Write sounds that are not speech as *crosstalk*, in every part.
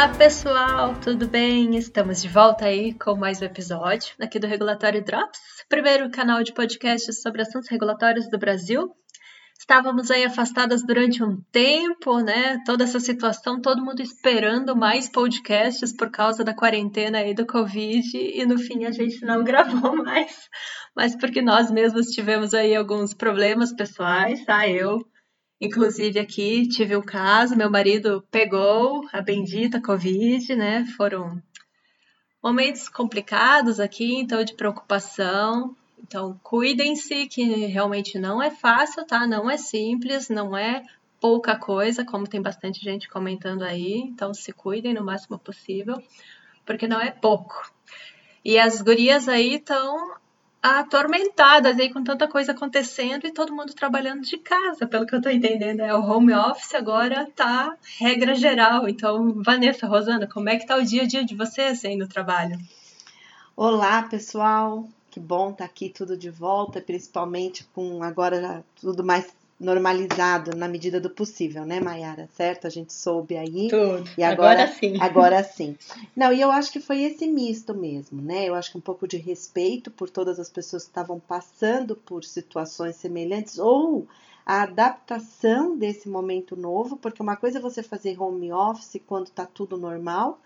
Olá pessoal, tudo bem? Estamos de volta aí com mais um episódio aqui do Regulatório Drops, primeiro canal de podcasts sobre assuntos regulatórios do Brasil. Estávamos aí afastadas durante um tempo, né? Toda essa situação, todo mundo esperando mais podcasts por causa da quarentena aí do Covid e no fim a gente não *laughs* gravou mais, mas porque nós mesmos tivemos aí alguns problemas pessoais, tá? Eu Inclusive aqui tive um caso, meu marido pegou a bendita Covid, né? Foram momentos complicados aqui, então de preocupação. Então cuidem-se, que realmente não é fácil, tá? Não é simples, não é pouca coisa, como tem bastante gente comentando aí. Então se cuidem no máximo possível, porque não é pouco. E as gurias aí estão atormentadas aí com tanta coisa acontecendo e todo mundo trabalhando de casa, pelo que eu estou entendendo. É o home office agora tá regra geral. Então, Vanessa, Rosana, como é que tá o dia a dia de vocês aí no trabalho? Olá, pessoal. Que bom estar tá aqui tudo de volta, principalmente com agora tudo mais normalizado na medida do possível, né, Mayara? Certo? A gente soube aí. Tudo. E agora, agora sim. Agora sim. Não, e eu acho que foi esse misto mesmo, né? Eu acho que um pouco de respeito por todas as pessoas que estavam passando por situações semelhantes ou a adaptação desse momento novo, porque uma coisa é você fazer home office quando tá tudo normal,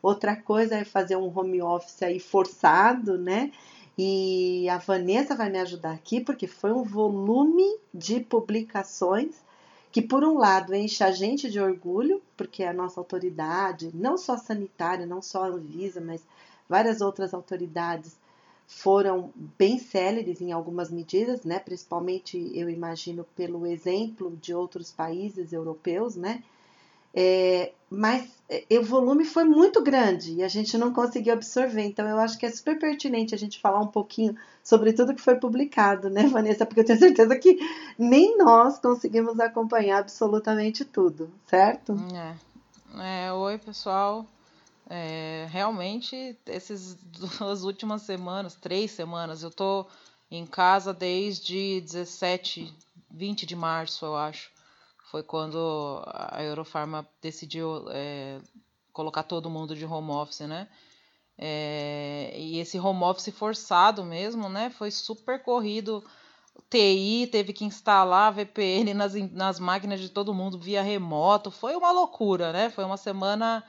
outra coisa é fazer um home office aí forçado, né? E a Vanessa vai me ajudar aqui porque foi um volume de publicações que, por um lado, enche a gente de orgulho, porque a nossa autoridade, não só sanitária, não só a Anvisa, mas várias outras autoridades foram bem céleres em algumas medidas, né? Principalmente, eu imagino, pelo exemplo de outros países europeus, né? É, mas é, o volume foi muito grande e a gente não conseguiu absorver. Então, eu acho que é super pertinente a gente falar um pouquinho sobre tudo que foi publicado, né, *laughs* Vanessa? Porque eu tenho certeza que nem nós conseguimos acompanhar absolutamente tudo, certo? É. é oi, pessoal. É, realmente, essas *laughs* duas últimas semanas, três semanas, eu tô em casa desde 17, 20 de março, eu acho foi quando a Eurofarma decidiu é, colocar todo mundo de home office, né? É, e esse home office forçado mesmo, né? Foi super corrido. TI teve que instalar VPN nas, nas máquinas de todo mundo via remoto. Foi uma loucura, né? Foi uma semana.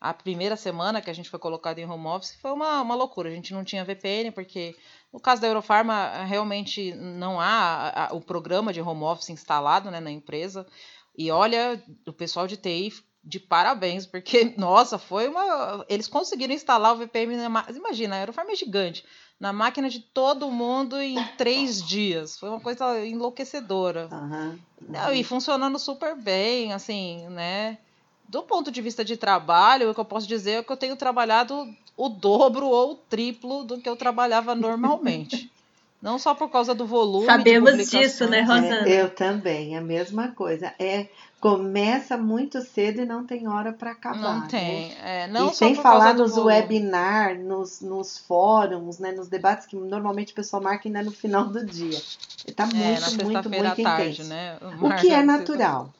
A primeira semana que a gente foi colocado em home office foi uma, uma loucura. A gente não tinha VPN, porque no caso da Eurofarma, realmente não há o programa de home office instalado né, na empresa. E olha, o pessoal de TI de parabéns, porque, *laughs* nossa, foi uma. Eles conseguiram instalar o VPN na máquina. Imagina, a Eurofarm é gigante. Na máquina de todo mundo em três *laughs* dias. Foi uma coisa enlouquecedora. Uhum, uhum. E funcionando super bem, assim, né? Do ponto de vista de trabalho, o que eu posso dizer é que eu tenho trabalhado o dobro ou o triplo do que eu trabalhava normalmente. *laughs* Não só por causa do volume. Sabemos disso, né, Rosana? É, eu também, a mesma coisa. É, começa muito cedo e não tem hora para acabar. Não né? tem. É, não e sem falar nos webinar, nos, nos fóruns, né, nos debates que normalmente o pessoal marca ainda no final do dia. Está é, muito, muito, muito tarde, intenso. Né? O que é natural.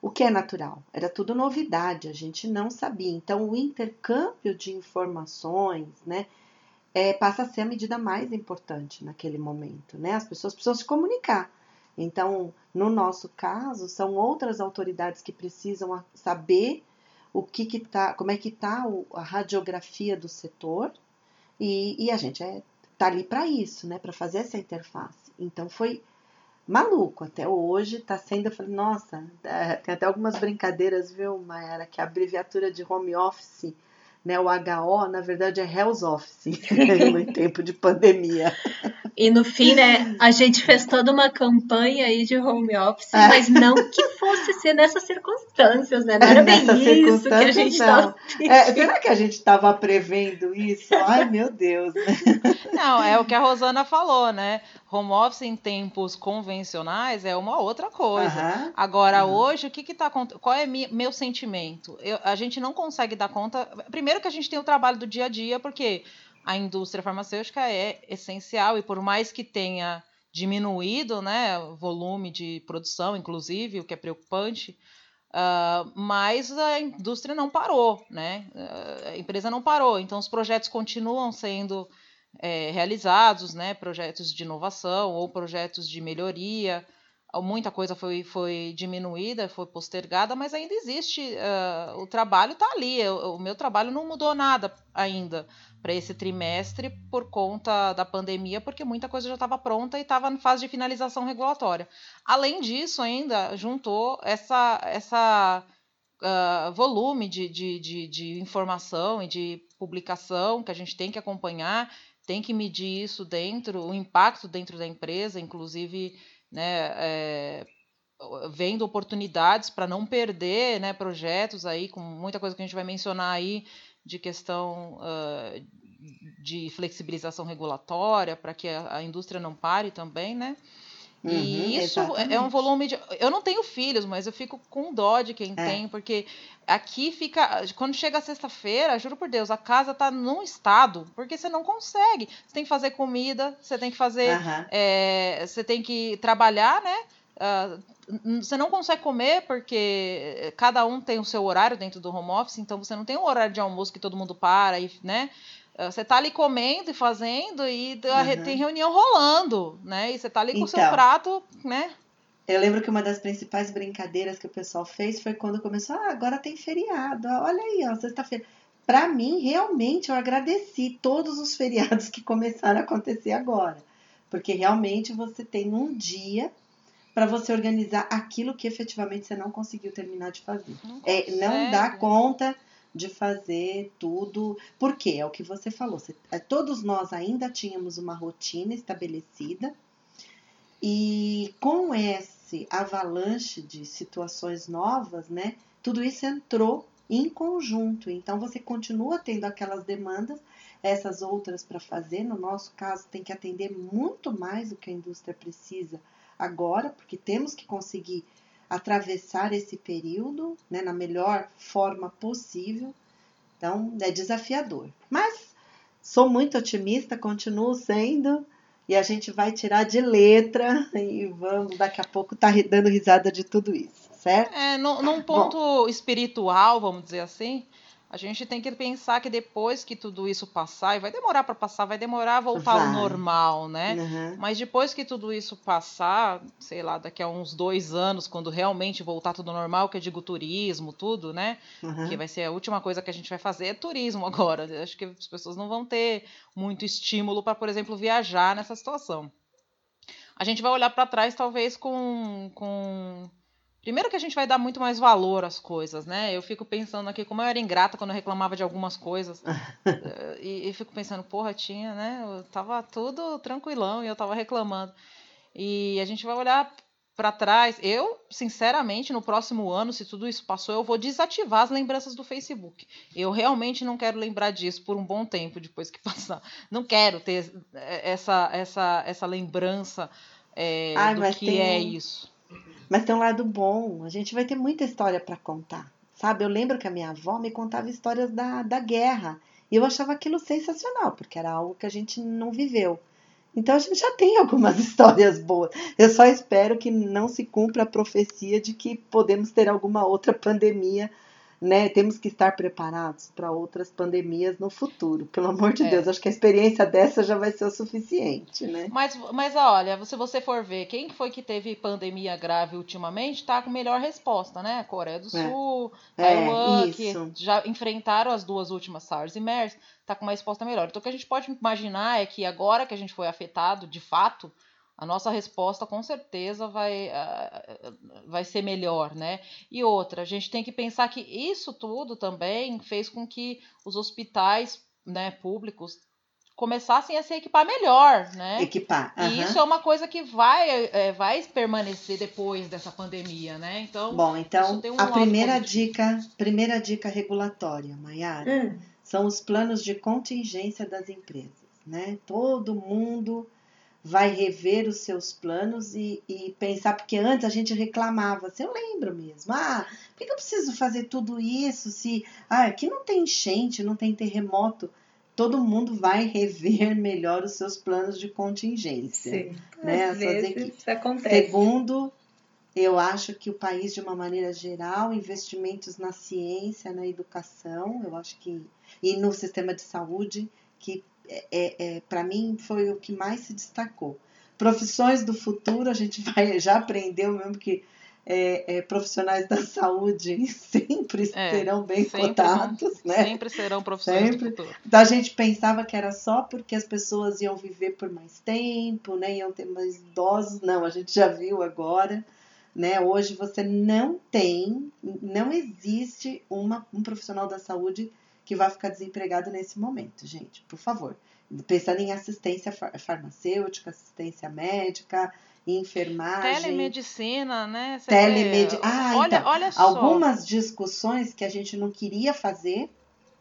O que é natural? Era tudo novidade, a gente não sabia. Então, o intercâmbio de informações, né? é, passa a ser a medida mais importante naquele momento, né? As pessoas precisam se comunicar. Então, no nosso caso, são outras autoridades que precisam saber o que que tá, como é que está a radiografia do setor e, e a gente é, tá ali para isso, né? Para fazer essa interface. Então, foi maluco até hoje, está sendo, eu falei, nossa, é, tem até algumas brincadeiras, viu, Mayara, que a abreviatura de home office né? O HO, na verdade, é Health Office, *laughs* no tempo de pandemia. E no fim, né, a gente fez toda uma campanha aí de home office, é. mas não que fosse ser nessas circunstâncias, né? Não era bem isso que a gente estava. É, será que a gente estava prevendo isso? Ai, meu Deus, né? Não, é o que a Rosana falou, né? Home office em tempos convencionais é uma outra coisa. Agora, hoje, o que que tá Qual é meu sentimento? Eu, a gente não consegue dar conta. Primeiro que a gente tem o trabalho do dia a dia, porque a indústria farmacêutica é essencial e por mais que tenha diminuído, né, o volume de produção, inclusive, o que é preocupante, Uh, mas a indústria não parou, né? A empresa não parou, então os projetos continuam sendo é, realizados, né? Projetos de inovação ou projetos de melhoria. Muita coisa foi, foi diminuída, foi postergada, mas ainda existe. Uh, o trabalho está ali. O, o meu trabalho não mudou nada ainda para esse trimestre por conta da pandemia, porque muita coisa já estava pronta e estava em fase de finalização regulatória. Além disso, ainda juntou essa, essa uh, volume de, de, de, de informação e de publicação que a gente tem que acompanhar, tem que medir isso dentro, o impacto dentro da empresa, inclusive né, é, vendo oportunidades para não perder né, projetos aí, com muita coisa que a gente vai mencionar aí de questão uh, de flexibilização regulatória para que a, a, indústria não pare também, né? Uhum, e isso exatamente. é um volume de. Eu não tenho filhos, mas eu fico com dó de quem é. tem, porque aqui fica. Quando chega sexta-feira, juro por Deus, a casa tá num estado, porque você não consegue. Você tem que fazer comida, você tem que fazer. Uhum. É, você tem que trabalhar, né? Uh, você não consegue comer porque cada um tem o seu horário dentro do home office, então você não tem um horário de almoço que todo mundo para e, né? Ah, você tá ali comendo e fazendo e uhum. tem reunião rolando, né? E você tá ali com o seu então. prato, né? Eu lembro que uma das principais brincadeiras que o pessoal fez foi quando começou, ah, agora tem feriado, olha aí, ó, sexta-feira. Para mim, realmente, eu agradeci todos os feriados que começaram a acontecer agora, porque realmente você tem um dia para você organizar aquilo que efetivamente você não conseguiu terminar de fazer. Não é, não dá conta de fazer tudo, porque é o que você falou, é, todos nós ainda tínhamos uma rotina estabelecida e com esse avalanche de situações novas, né, tudo isso entrou em conjunto. Então você continua tendo aquelas demandas, essas outras para fazer. No nosso caso, tem que atender muito mais do que a indústria precisa agora, porque temos que conseguir atravessar esse período né, na melhor forma possível. Então, é desafiador. Mas sou muito otimista, continuo sendo, e a gente vai tirar de letra *laughs* e vamos daqui a pouco estar tá dando risada de tudo isso, certo? É, num ponto Bom, espiritual, vamos dizer assim, a gente tem que pensar que depois que tudo isso passar, e vai demorar para passar, vai demorar a voltar vai. ao normal, né? Uhum. Mas depois que tudo isso passar, sei lá, daqui a uns dois anos, quando realmente voltar tudo normal, que eu digo turismo, tudo, né? Uhum. Que vai ser a última coisa que a gente vai fazer é turismo *laughs* agora. Acho que as pessoas não vão ter muito estímulo para, por exemplo, viajar nessa situação. A gente vai olhar para trás, talvez, com, com Primeiro que a gente vai dar muito mais valor às coisas, né? Eu fico pensando aqui como eu era ingrata quando eu reclamava de algumas coisas. *laughs* Eh, e, e, fico pensando, porra, tinha, né? Eu tava tudo tranquilão e eu tava reclamando. E a gente vai olhar para trás. Eu, sinceramente, no próximo ano, se tudo isso passou, eu vou desativar as lembranças do Facebook. Eu realmente não quero lembrar disso por um bom tempo depois que *laughs* passar. Não quero ter eh, essa essa essa lembrança é, Ai, do que tem... é isso. Mas tem um lado bom, a gente vai ter muita história para contar. Sabe, eu lembro que a minha avó me contava histórias da, da guerra. E eu achava aquilo sensacional, porque era algo que a gente não viveu. Então a gente já tem algumas *laughs* histórias boas. Eu só espero que não se cumpra a profecia de que podemos ter alguma outra pandemia né? Temos que estar preparados para outras pandemias no futuro. Pelo amor de é. Deus, acho que a experiência dessa já vai ser o suficiente, né? Mas, mas olha, se você for ver, quem foi que teve pandemia grave ultimamente, está com melhor resposta, né? Coreia do é. Sul, é. Taiwan, que já enfrentaram as duas últimas SARS e MERS, está com uma resposta melhor. Então, o que a gente pode imaginar é que agora que a gente foi afetado, de fato, a nossa resposta com certeza vai, uh, vai ser melhor, né? E outra, a gente tem que pensar que isso tudo também fez com que os hospitais né, públicos começassem a se equipar melhor, né? Equipar. Uhum. E isso é uma coisa que vai, é, vai permanecer depois dessa pandemia, né? Então, bom, então um a primeira dica, primeira dica regulatória, Maiara, hum. são os planos de contingência das empresas, né? Todo mundo vai rever os seus planos e, e, pensar, porque antes a gente reclamava, assim, eu lembro mesmo, ah, por que eu preciso fazer tudo isso se ah, aqui não tem enchente, não tem terremoto? Todo mundo vai rever *laughs* melhor os seus planos de contingência. Sim, né? às vezes isso acontece. Segundo, Eu acho que o país, de uma maneira geral, investimentos na ciência, na educação, eu acho que e no sistema de saúde, que é, é, para mim foi o que mais se destacou. Profissões do futuro, a gente vai, *laughs* já aprendeu mesmo que é, é, profissionais da saúde *laughs* sempre é, serão bem sempre cotados, né? Sempre serão profissionais sempre. do futuro. Então a gente pensava que era só porque as pessoas iam viver por mais tempo, né? Iam ter mais idosos. Não, a gente já viu agora. Né? Hoje você não tem, não existe uma, um profissional da saúde que vai ficar desempregado nesse momento, gente, por favor. Pensando em assistência farmacêutica, assistência médica, enfermagem. Telemedicina, né? Telemedicina. Ah, olha, então, olha só. Algumas discussões que a gente não queria fazer,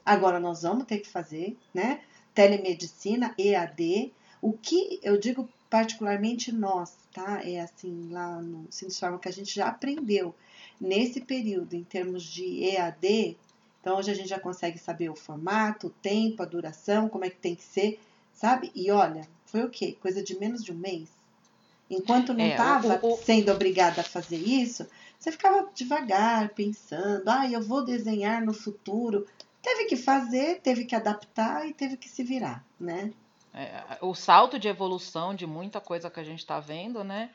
agora nós vamos ter que fazer, né? Telemedicina, EAD. O que eu digo particularmente nós, tá? É assim, lá no Sinusforma que a gente já aprendeu nesse período em termos de EAD. Então, hoje a gente já consegue saber o formato, o tempo, a duração, como é que tem que ser, sabe? E olha, foi o quê? Coisa de menos de um mês Enquanto não estava é, sendo obrigada a fazer isso, você ficava devagar, pensando, ah, eu vou desenhar no futuro. Teve que fazer, teve que adaptar e teve que se virar, né? É, o salto de evolução de muita coisa que a gente está vendo, né?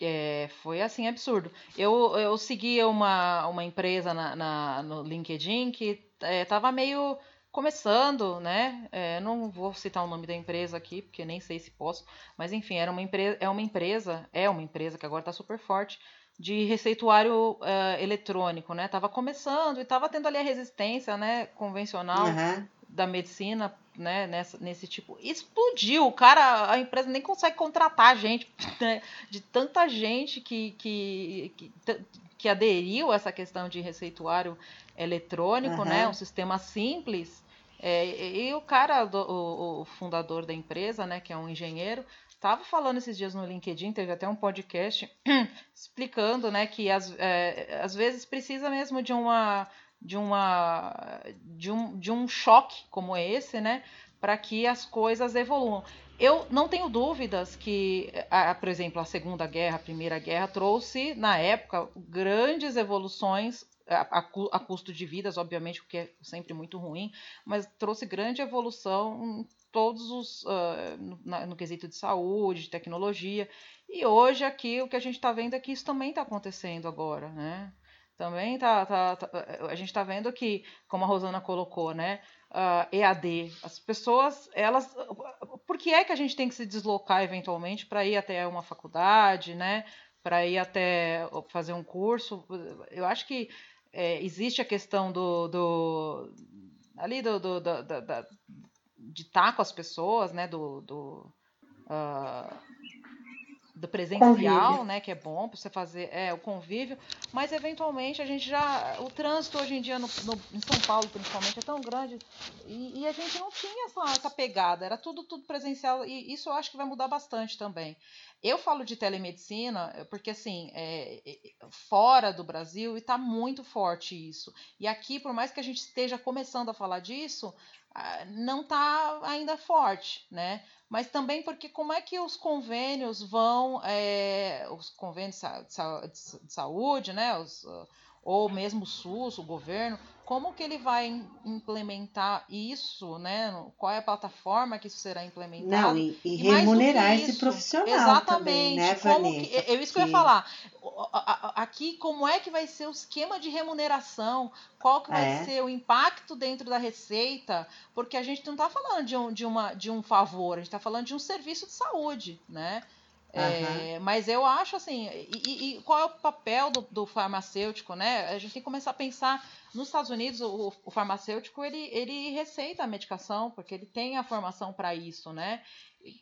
É, foi assim absurdo. Eu, eu segui uma, uma empresa na, na no LinkedIn que estava é, meio começando, né? É, não vou citar o nome da empresa aqui, porque nem sei se posso, mas enfim, era uma empresa, é uma empresa, é uma empresa que agora está super forte de receituário uh, eletrônico, né? Tava começando e tava tendo ali a resistência, né, convencional uhum. Da medicina, né, nessa, nesse tipo. Explodiu, o cara, a empresa nem consegue contratar gente, *laughs* né, de tanta gente que, que, que, que aderiu a essa questão de receituário eletrônico, uhum. né, um sistema simples, é, e o cara, do, o, o, fundador da empresa, né, que é um engenheiro, estava falando esses dias no LinkedIn, teve até um podcast *clears throat* explicando, né, que às, é, às vezes precisa mesmo de uma de uma de um, de um choque como esse, né, para que as coisas evoluam. Eu não tenho dúvidas que, por exemplo, a Segunda Guerra, a Primeira Guerra trouxe na época grandes evoluções a, a, custo de vidas, obviamente, o que é sempre muito ruim, mas trouxe grande evolução em todos os uh, no, no, quesito de saúde, de tecnologia. E hoje aqui o que a gente está vendo é que isso também está acontecendo agora, né? Também tá, tá, tá a gente está vendo que, como a Rosana colocou, né? Uh, EAD, as pessoas, elas, por que é que a gente tem que se deslocar eventualmente para ir até uma faculdade, né? Para ir até fazer um curso? Eu acho que é, existe a questão do, do ali do, do, do da, de estar com as pessoas, né, do, do, uh, do presencial, convívio. né, que é bom para você fazer é, o convívio, mas eventualmente a gente já, o trânsito hoje em dia no, no em São Paulo principalmente é tão grande e, e, a gente não tinha essa, essa pegada, era tudo tudo presencial e isso eu acho que vai mudar bastante também. Eu falo de telemedicina eh, porque, assim, é, fora do Brasil está muito forte isso. E aqui, por mais que a gente esteja começando a falar disso, ah, não está ainda forte, né? Mas também porque como é que os convênios vão, é, os convênios de saúde, né? Os, ou mesmo o SUS, o governo, como que ele vai implementar isso, né? Qual é a plataforma que isso será implementado? Não, e, e, e remunerar esse profissional Exatamente. também, né, Vanessa? Que, é isso que eu ia falar. Aqui, como é que vai ser o esquema de remuneração? Qual que vai é. ser o impacto dentro da receita? Porque a gente não está falando de um, de, uma, de um favor, a gente está falando de um serviço de saúde, né? É, mas eu acho assim, e, e, qual é o papel do, do, farmacêutico, né? A gente tem que começar a pensar nos Estados Unidos, o, o farmacêutico ele, ele receita a medicação porque ele tem a formação para isso, né?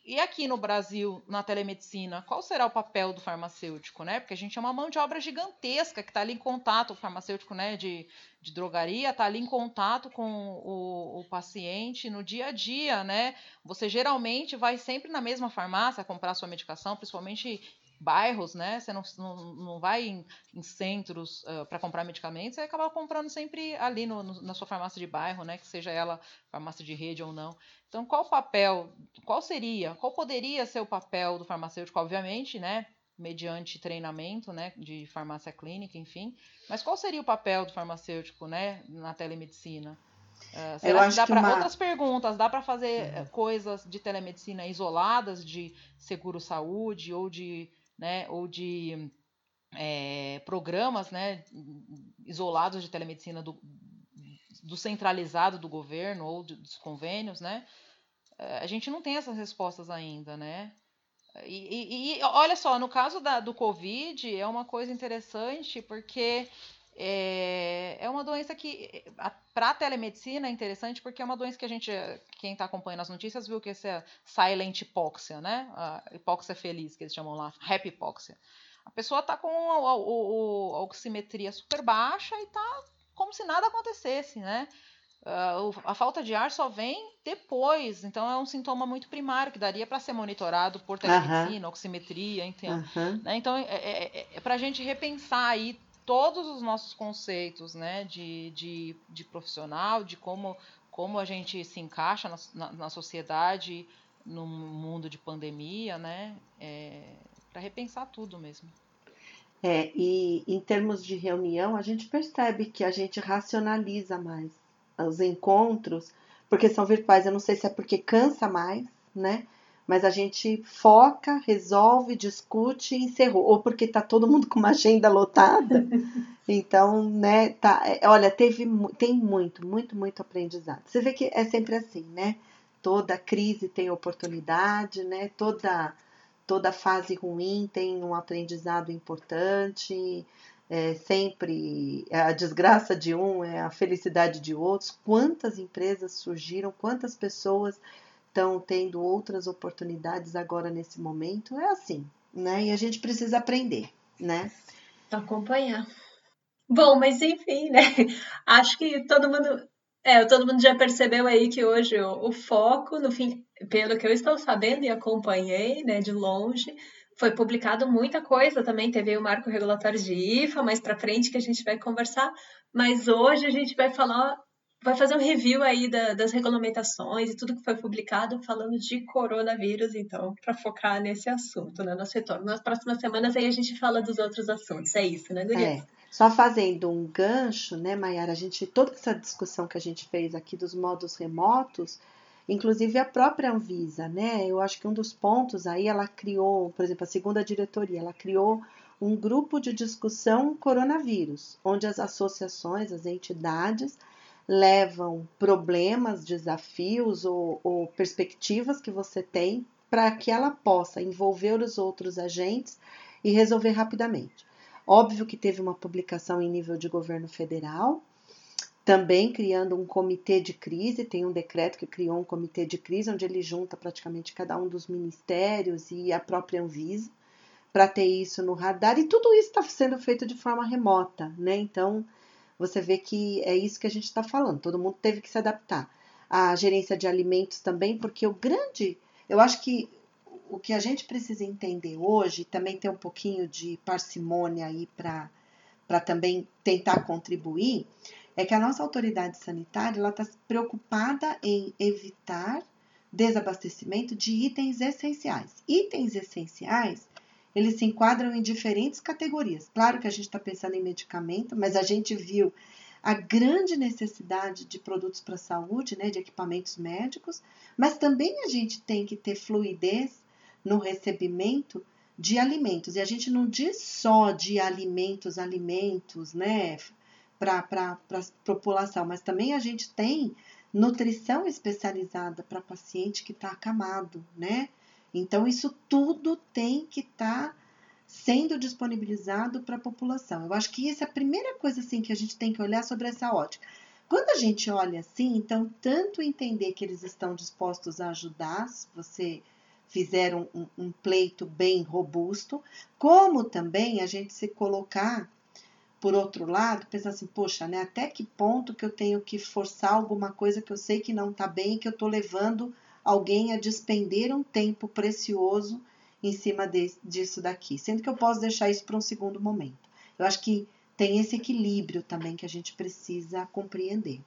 E aqui no Brasil, na telemedicina, qual será o papel do farmacêutico, né? Porque a gente é uma mão de obra gigantesca que está ali em contato, o farmacêutico né, de, de drogaria está ali em contato com o, o, paciente no dia a dia, né? Você geralmente vai sempre na mesma farmácia comprar sua medicação, principalmente bairros, né? Você não, não, não vai em, em centros uh, para comprar medicamentos, você acaba comprando sempre ali no, no, na sua farmácia de bairro, né? Que seja ela farmácia de rede ou não. Então, qual o papel, qual seria, qual poderia ser o papel do farmacêutico, obviamente, né? mediante treinamento, né, de farmácia clínica, enfim. Mas qual seria o papel do farmacêutico, né, na telemedicina? Uh, será que dá para uma... outras perguntas? Dá para fazer uhum. coisas de telemedicina isoladas de seguro saúde ou de, né, ou de é, programas, né, isolados de telemedicina do, do centralizado do governo ou dos convênios, né? Uh, a gente não tem essas respostas ainda, né? E, e, e, olha só, no caso da, do Covid, é uma coisa interessante porque é, é uma doença que, para a telemedicina, é interessante porque é uma doença que a gente, quem está acompanhando as notícias, viu que esse é silent hipóxia, né? A hipóxia feliz, que eles chamam lá, happy hipóxia. A pessoa está com a, a, a, oximetria super baixa e está como se nada acontecesse, né? A falta de ar só vem depois, então é um sintoma muito primário que daria para ser monitorado por telemedicina, oximetria, então, né? então é, é, é, é para a gente repensar aí todos os nossos conceitos né, de, de, de profissional, de como, como a gente se encaixa na, na, na sociedade, no mundo de pandemia, né? É, para repensar tudo mesmo. É, e em termos de reunião, a gente percebe que a gente racionaliza mais os encontros, porque são virtuais. Eu não sei se é porque cansa mais, né? Mas a gente foca, resolve, discute e encerrou. Ou porque tá todo mundo com uma agenda lotada. *laughs* Então, né, tá, é, olha, teve, tem muito, muito, muito aprendizado. Você vê que é sempre assim, né? Toda crise tem oportunidade, né? Toda, toda fase ruim tem um aprendizado importante é sempre a desgraça de um é a felicidade de outros. Quantas empresas surgiram, quantas pessoas estão tendo outras oportunidades agora nesse momento? É assim, né? E a gente precisa aprender, né? Acompanhar. Bom, mas enfim, né? *laughs* Acho que todo mundo, é, todo mundo já percebeu aí que hoje o, o foco, no fim, pelo que eu estou sabendo e acompanhei, né, de longe, foi publicado muita coisa também, teve o marco regulatório de IFA, mais para frente que a gente vai conversar, mas hoje a gente vai falar, vai fazer um review aí da, das regulamentações e tudo que foi publicado falando de coronavírus, então, para focar nesse assunto, né, nosso retorno. Nas próximas semanas aí a gente fala dos outros assuntos, é isso, né, Guria? É. Só fazendo um gancho, né, Mayara, a gente, toda essa discussão que a gente fez aqui dos modos remotos, Inclusive a própria Anvisa, né? Eu acho que um dos pontos aí ela criou, por exemplo, a segunda diretoria, ela criou um grupo de discussão coronavírus, onde as associações, as entidades levam problemas, desafios ou, ou perspectivas que você tem para que ela possa envolver os outros agentes e resolver rapidamente. Óbvio que teve uma publicação em nível de governo federal, também criando um comitê de crise, tem um decreto que criou um comitê de crise, onde ele junta praticamente cada um dos ministérios e a própria Anvisa, para ter isso no radar, e tudo isso está sendo feito de forma remota, né? Então, você vê que é isso que a gente está falando, todo mundo teve que se adaptar. A gerência de alimentos também, porque o grande. Eu acho que o que a gente precisa entender hoje, também ter um pouquinho de parcimônia aí para também tentar contribuir, é que a nossa autoridade sanitária está preocupada em evitar desabastecimento de itens essenciais. Itens essenciais, eles se enquadram em diferentes categorias. Claro que a gente está pensando em medicamento, mas a gente viu a grande necessidade de produtos para a saúde, né, de equipamentos médicos, mas também a gente tem que ter fluidez no recebimento de alimentos. E a gente não diz só de alimentos, alimentos, né, para a população, mas também a gente tem nutrição especializada para paciente que está acamado, né? Então, isso tudo tem que estar tá sendo disponibilizado para a população. Eu acho que essa é a primeira coisa assim que a gente tem que olhar sobre essa ótica. Quando a gente olha assim, então, tanto entender que eles estão dispostos a ajudar, se você fizer um, um, um pleito bem robusto, como também a gente se colocar por outro lado, pensa assim, poxa, né, até que ponto que eu tenho que forçar alguma coisa que eu sei que não está bem, que eu estou levando alguém a despender um tempo precioso em cima de, disso daqui, sendo que eu posso deixar isso para um segundo momento. Eu acho que tem esse equilíbrio também que a gente precisa compreender.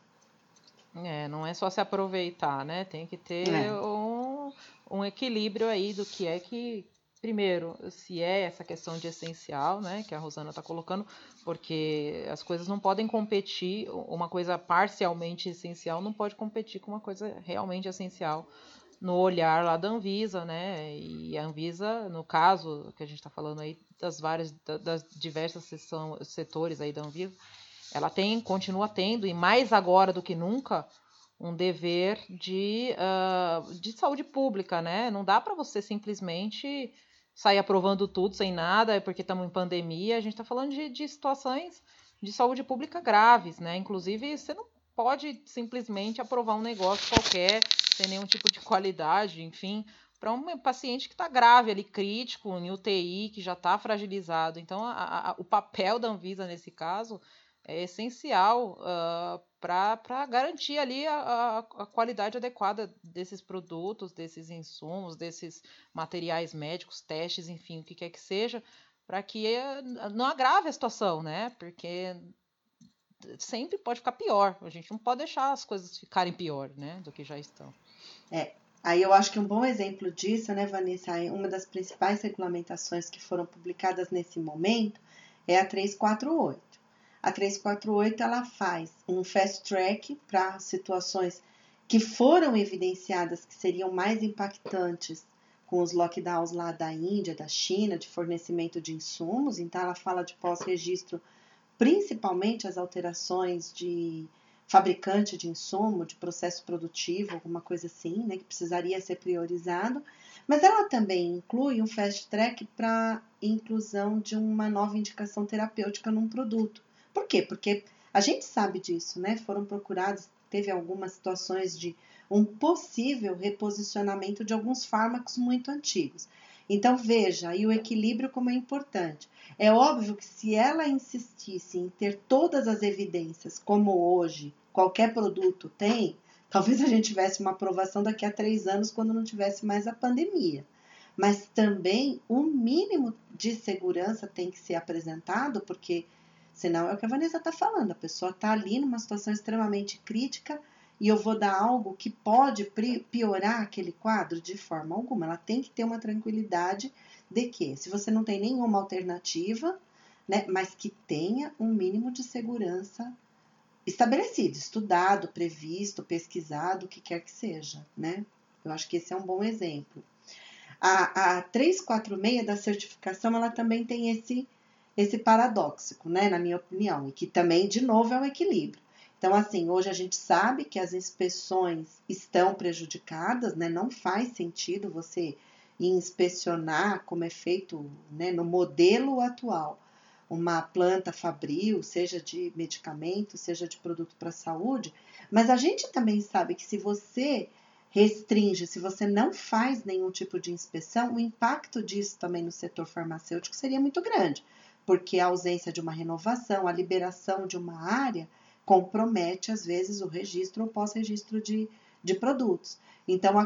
É, não é só se aproveitar, né? Tem que ter é. um, um equilíbrio aí do que é que primeiro, se é essa questão de essencial, né, que a Rosana está colocando, porque as coisas não podem competir, uma coisa parcialmente essencial não pode competir com uma coisa realmente essencial no olhar lá da Anvisa, né? E a Anvisa, no caso que a gente está falando aí das várias, das diversas setores aí da Anvisa, ela tem, continua tendo, e mais agora do que nunca, um dever de, uh, de saúde pública, né? Não dá para você simplesmente sair aprovando tudo sem nada, é porque estamos em pandemia. A gente está falando de, de situações de saúde pública graves, né? Inclusive, você não pode simplesmente aprovar um negócio qualquer, sem nenhum tipo de qualidade, enfim, para um paciente que está grave ali, crítico, em UTI, que já está fragilizado. Então, a, a, o papel da Anvisa nesse caso é essencial uh, para garantir ali a, a, qualidade adequada desses produtos, desses insumos, desses materiais médicos, testes, enfim, o que quer que seja, para que eh, não agrave a situação, né? Porque sempre pode ficar pior. A gente não pode deixar as coisas ficarem pior, né, do que já estão. É. Aí eu acho que um bom exemplo disso, né, Vanessa, uma das principais regulamentações que foram publicadas nesse momento é a 348. A 348 ela faz um fast track para situações que foram evidenciadas que seriam mais impactantes com os lockdowns lá da Índia, da China, de fornecimento de insumos. Então ela fala de pós-registro, principalmente as alterações de fabricante de insumo, de processo produtivo, alguma coisa assim, né, que precisaria ser priorizado. Mas ela também inclui um fast track para inclusão de uma nova indicação terapêutica num produto. Por quê? Porque a gente sabe disso, né? Foram procurados, teve algumas situações de um possível reposicionamento de alguns fármacos muito antigos. Então veja aí o equilíbrio como é importante. É óbvio que se ela insistisse em ter todas as evidências, como hoje qualquer produto tem, talvez a gente tivesse uma aprovação daqui a três anos quando não tivesse mais a pandemia. Mas também o um mínimo de segurança tem que ser apresentado, porque Senão é o que a Vanessa está falando, a pessoa está ali numa situação extremamente crítica e eu vou dar algo que pode piorar aquele quadro de forma alguma. Ela tem que ter uma tranquilidade de que, se você não tem nenhuma alternativa, né, mas que tenha um mínimo de segurança estabelecido, estudado, previsto, pesquisado, o que quer que seja, né? Eu acho que esse é um bom exemplo. A, a 346 da certificação, ela também tem esse esse paradoxo, né, na minha opinião, e que também, de novo, é um equilíbrio. Então, assim, hoje a gente sabe que as inspeções estão prejudicadas, né? Não faz sentido você inspecionar como é feito né, no modelo atual uma planta fabril, seja de medicamento, seja de produto para saúde, mas a gente também sabe que se você restringe, se você não faz nenhum tipo de inspeção, o impacto disso também no setor farmacêutico seria muito grande porque a ausência de uma renovação, a liberação de uma área, compromete, às vezes, o registro ou pós-registro de, de produtos. Então, a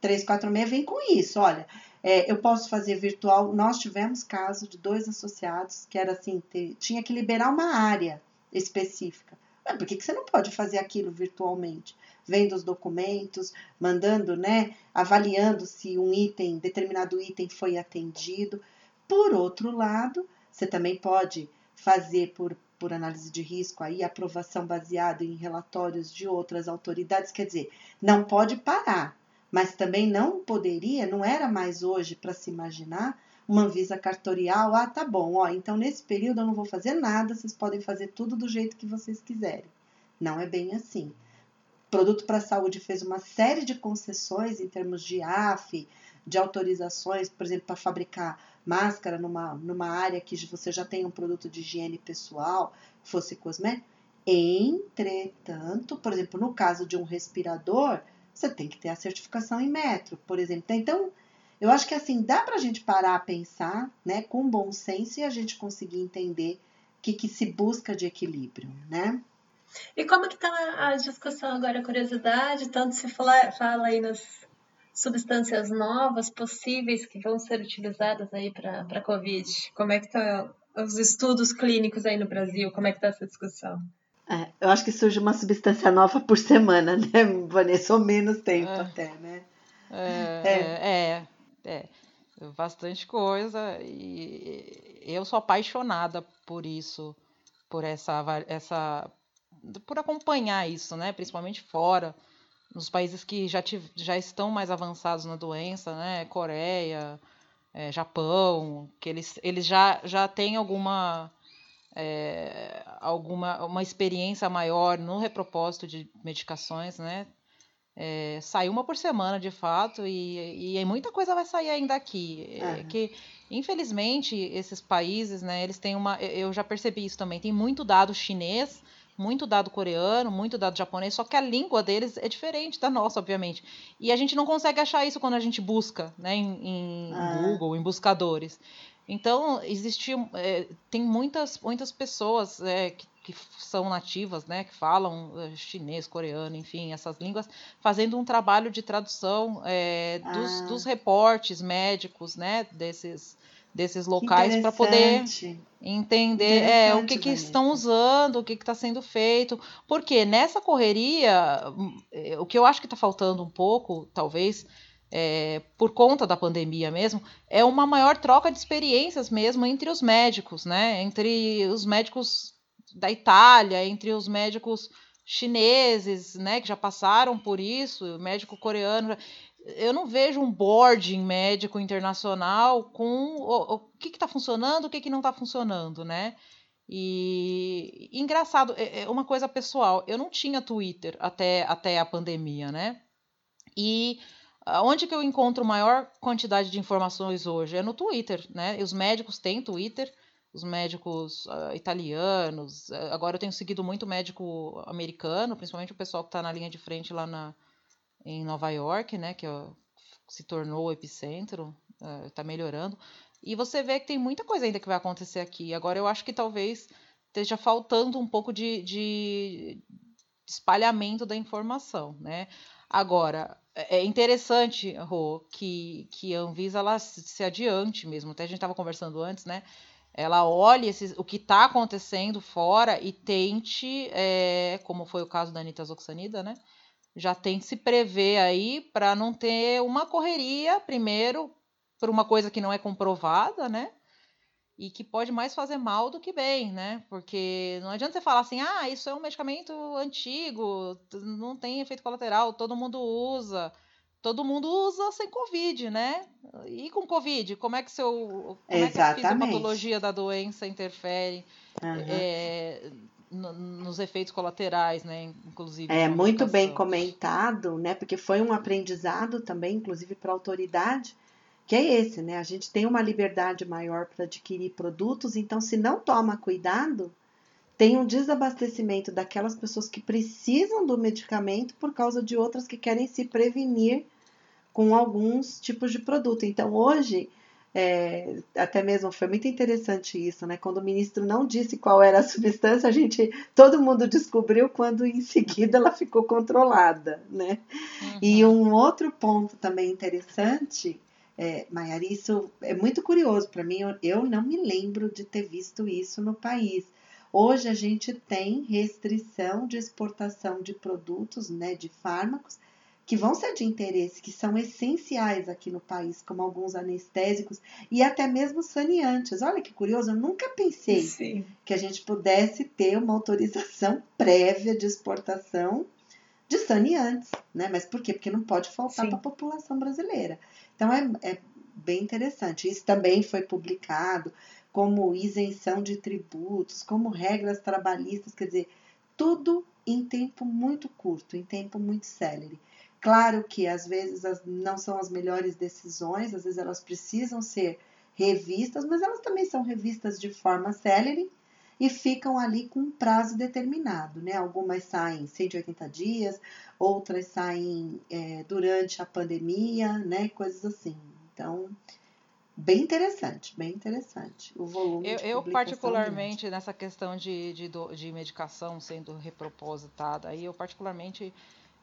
346 vem com isso. Olha, é, eu posso fazer virtual. Nós tivemos caso de dois associados que era assim: ter, tinha que liberar uma área específica. Mas por que, que você não pode fazer aquilo virtualmente? Vendo os documentos, mandando, né? Avaliando se um item, determinado item foi atendido. Por outro lado, você também pode fazer por, por análise de risco aí aprovação baseada em relatórios de outras autoridades, quer dizer, não pode parar, mas também não poderia, não era mais hoje para se imaginar uma Anvisa cartorial, ah, tá bom, ó, então nesse período eu não vou fazer nada, vocês podem fazer tudo do jeito que vocês quiserem. Não é bem assim. Produto para a Saúde fez uma série de concessões em termos de AF, de autorizações, por exemplo, para fabricar máscara numa, numa área que você já tem um produto de higiene pessoal, fosse cosmético. Entretanto, por exemplo, no caso de um respirador, você tem que ter a certificação em metro, por exemplo. Então, eu acho que assim, dá para a gente parar a pensar, né, com bom senso e a gente conseguir entender o que, que se busca de equilíbrio, né? E como que está a discussão agora, a curiosidade, tanto se fala, fala aí nas substâncias novas possíveis que vão ser utilizadas aí para a Covid? Como é que estão os estudos clínicos aí no Brasil? Como é que está essa discussão? É, eu acho que surge uma substância nova por semana, né, *laughs* Vanessa? Ou menos tempo é. até, né? É, é, é. é. bastante coisa e eu sou apaixonada por isso, por essa essa por acompanhar isso, né? Principalmente fora, nos países que já, já estão mais avançados na doença, né? Coreia, é, Japão, que eles, eles já, já têm alguma é, alguma uma experiência maior no repropósito de medicações, né? É, sai uma por semana, de fato, e, e muita coisa vai sair ainda aqui. É. Que, infelizmente, esses países, né, eles têm uma. Eu já percebi isso também, tem muito dado chinês, muito dado coreano, muito dado japonês, só que a língua deles é diferente da nossa, obviamente. E a gente não consegue achar isso quando a gente busca, né, em, em ah. Google, em buscadores. Então, existe, é, tem muitas, muitas pessoas é, que, que, são nativas, né, que falam é, chinês, coreano, enfim, essas línguas, fazendo um trabalho de tradução é, dos, ah. dos, reportes médicos, né, desses, desses locais para poder entender é, o que, que estão usando, o que está sendo feito. Porque nessa correria, é, o que eu acho que está faltando um pouco, talvez, é, por conta da pandemia mesmo, é uma maior troca de experiências mesmo entre os médicos, né? Entre os médicos da Itália, entre os médicos chineses, né, que já passaram por isso, médico coreano. Eu não vejo um boarding médico internacional com o, o que está funcionando, o que, que não está funcionando, né? E, engraçado, é, é uma coisa pessoal, eu não tinha Twitter até, até a pandemia, né? E Onde que eu encontro maior quantidade de informações hoje? É no Twitter, né? E os médicos têm Twitter, os médicos uh, italianos. Uh, agora eu tenho seguido muito médico americano, principalmente o pessoal que está na linha de frente lá na, em Nova York, né? Que uh, se tornou o epicentro, está melhorando. E você vê que tem muita coisa ainda que vai acontecer aqui. Agora eu acho que talvez esteja faltando um pouco de, de espalhamento da informação, né? Agora, é, é interessante, Rô, que, que a Anvisa ela se adiante mesmo. Até a gente estava conversando antes, né? Ela olhe esses, o que está acontecendo fora e tente, é, como foi o caso da Anitta Zoxanida, né? Já tente se prever aí para não ter uma correria, primeiro, por uma coisa que não é comprovada, né? e que pode mais fazer mal do que bem, né? Porque não adianta você falar assim, ah, isso é um medicamento antigo, não tem efeito colateral, todo mundo usa. Todo mundo usa sem Covid, né? E com Covid, como é que seu. Como Exatamente. é que a fisiopatologia da doença interfere uhum. é, nos efeitos colaterais, né? Inclusive. É muito bem comentado, né? Porque foi um aprendizado também, inclusive, para a autoridade que é esse, né? A gente tem uma liberdade maior para adquirir produtos, então se não toma cuidado, tem um desabastecimento daquelas pessoas que precisam do medicamento por causa de outras que querem se prevenir com alguns tipos de produto. Então hoje é, até mesmo foi muito interessante isso, né? Quando o ministro não disse qual era a substância, a gente, todo mundo descobriu quando em seguida ela ficou controlada, né? Uhum. E um outro ponto também interessante é, Maiara, isso é muito curioso para mim. Eu, eu não me lembro de ter visto isso no país. Hoje a gente tem restrição de exportação de produtos, né, de fármacos, que vão ser de interesse, que são essenciais aqui no país, como alguns anestésicos e até mesmo saneantes. Olha que curioso, eu nunca pensei Sim. que a gente pudesse ter uma autorização *laughs* prévia de exportação de saneantes, né? Mas por quê? Porque não pode faltar para a população brasileira. Então é, é bem interessante. Isso também foi publicado como isenção de tributos, como regras trabalhistas, quer dizer, tudo em tempo muito curto, em tempo muito célere. Claro que às vezes as, não são as melhores decisões, às vezes elas precisam ser revistas, mas elas também são revistas de forma célere e ficam ali com um prazo determinado, né? Algumas saem 180 dias, outras saem é, durante a pandemia, né? Coisas assim. Então, bem interessante, bem interessante. O volume. Eu, eu particularmente, nessa questão de, de, de medicação sendo repropositada, aí eu particularmente.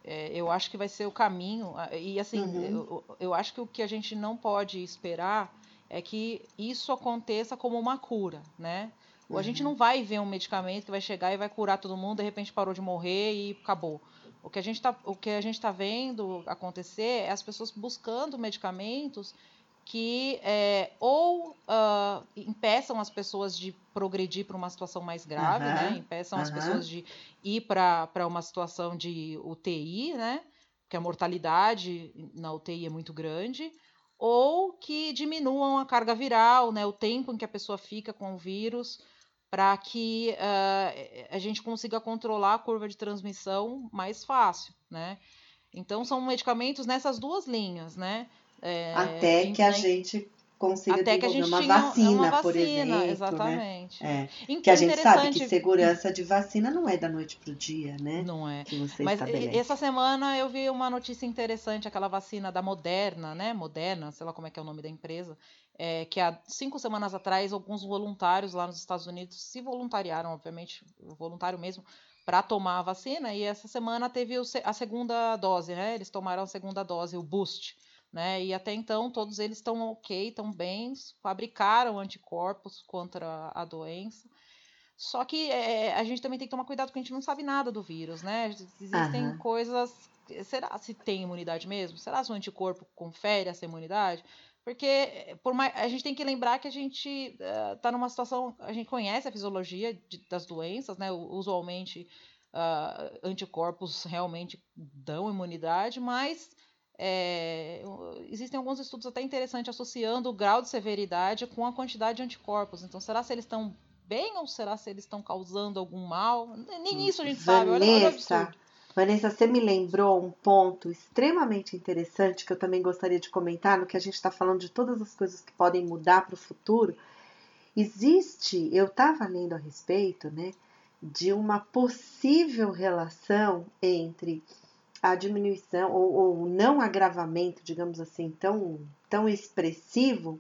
É, eu acho que vai ser o caminho. E assim, uhum. eu, eu acho que o que a gente não pode esperar é que isso aconteça como uma cura, né? Uhum. A gente uhum. não vai ver um medicamento que vai chegar e vai curar todo mundo, de repente parou de morrer e acabou. O que a gente está tá vendo acontecer é as pessoas buscando medicamentos que é, ou uh, impeçam as pessoas de progredir para uma situação mais grave, uhum, né? Impeçam uhum. as pessoas de ir para uma situação de UTI, né? Porque a mortalidade na UTI é muito grande, ou que diminuam a carga viral, né? O tempo em que a pessoa fica com o vírus, para que uh, a gente consiga controlar a curva de transmissão mais fácil, né? Então são medicamentos nessas duas linhas, né? É, Até que a gente consiga Até desenvolver uma vacina, uma vacina, por exemplo. Né? Exatamente. Né? É. Então, que a gente sabe que segurança de vacina não é da noite para o dia, né? Não é. Mas estabelece. essa semana eu vi uma notícia interessante, aquela vacina da Moderna, né? Moderna, sei lá como é que é o nome da empresa, é, que há cinco semanas atrás alguns voluntários lá nos Estados Unidos se voluntariaram, obviamente, voluntário mesmo, para tomar a vacina, e essa semana teve a segunda dose, né? Eles tomaram a segunda dose, o boost né? E até então todos eles estão ok, estão bem, fabricaram anticorpos contra a doença. Só que é, a gente também tem que tomar cuidado porque a gente não sabe nada do vírus, né? Existem uhum. coisas. Será se tem imunidade mesmo? Será se o anticorpo confere essa imunidade? Porque por mais, a gente tem que lembrar que a gente está uh, numa situação. A gente conhece a fisiologia de, das doenças, né? Usualmente uh, anticorpos realmente dão imunidade, mas é, existem alguns estudos até interessantes associando o grau de severidade com a quantidade de anticorpos. Então, será se eles estão bem ou será se eles estão causando algum mal? Nem isso a gente Vanessa, sabe. Olha, olha Vanessa, você me lembrou um ponto extremamente interessante que eu também gostaria de comentar no que a gente está falando de todas as coisas que podem mudar para o futuro. Existe, eu estava lendo a respeito, né, de uma possível relação entre a diminuição ou, o não agravamento, digamos assim, tão, tão expressivo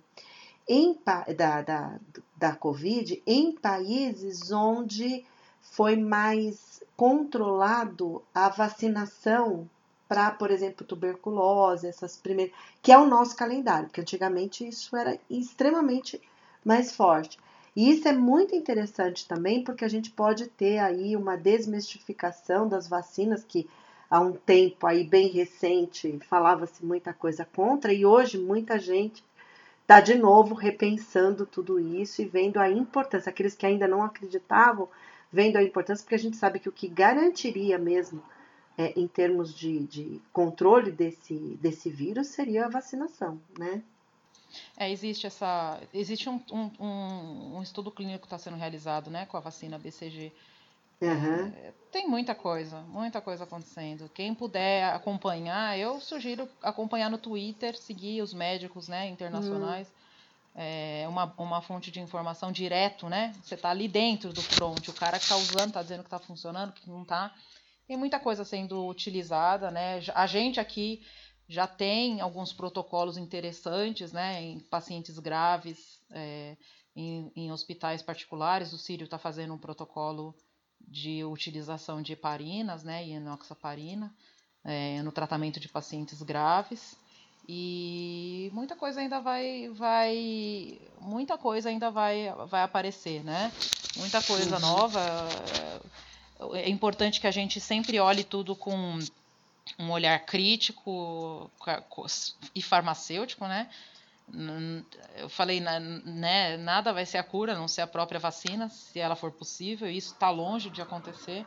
em, da, da, da Covid em países onde foi mais controlado a vacinação para, por exemplo, tuberculose, essas primeiras, que é o nosso calendário, porque antigamente isso era extremamente mais forte. E isso é muito interessante também, porque a gente pode ter aí uma desmistificação das vacinas que há um tempo aí bem recente falava-se muita coisa contra e hoje muita gente está de novo repensando tudo isso e vendo a importância. Aqueles que ainda não acreditavam, vendo a importância, porque a gente sabe que o que garantiria mesmo é, em termos de, de controle desse, desse vírus seria a vacinação, né? É, existe essa. Existe um, um, um estudo clínico que está sendo realizado né, com a vacina BCG Uhum. Tem muita coisa, muita coisa acontecendo. Quem puder acompanhar, eu sugiro acompanhar no Twitter, seguir os médicos né, internacionais. Uhum. É uma, uma fonte de informação direto, né? Você está ali dentro do front, o cara que está usando está dizendo que está funcionando, que não está. Tem muita coisa sendo utilizada, né? A gente aqui já tem alguns protocolos interessantes, né? Em pacientes graves, é, em, em hospitais particulares. O Sírio está fazendo um protocolo de utilização de heparinas, né, e enoxaparina, é, no tratamento de pacientes graves. E muita coisa ainda vai, vai, muita coisa ainda vai, vai aparecer, né? Muita coisa uhum. nova. É, é importante que a gente sempre olhe tudo com um olhar crítico e farmacêutico, né? Eu falei, né, nada vai ser a cura, a não ser a própria vacina, se ela for possível, isso está longe de acontecer.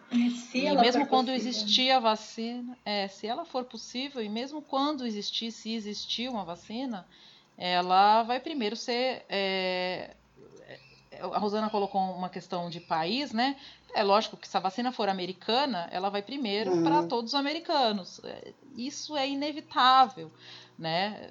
Se e mesmo quando possível. existir a vacina, é, se ela for possível, e mesmo quando existir, se existir uma vacina, ela vai primeiro ser. É, a Rosana colocou uma questão de país, né? É lógico que se a vacina for americana, ela vai primeiro uhum. para todos os americanos. É, isso é inevitável né?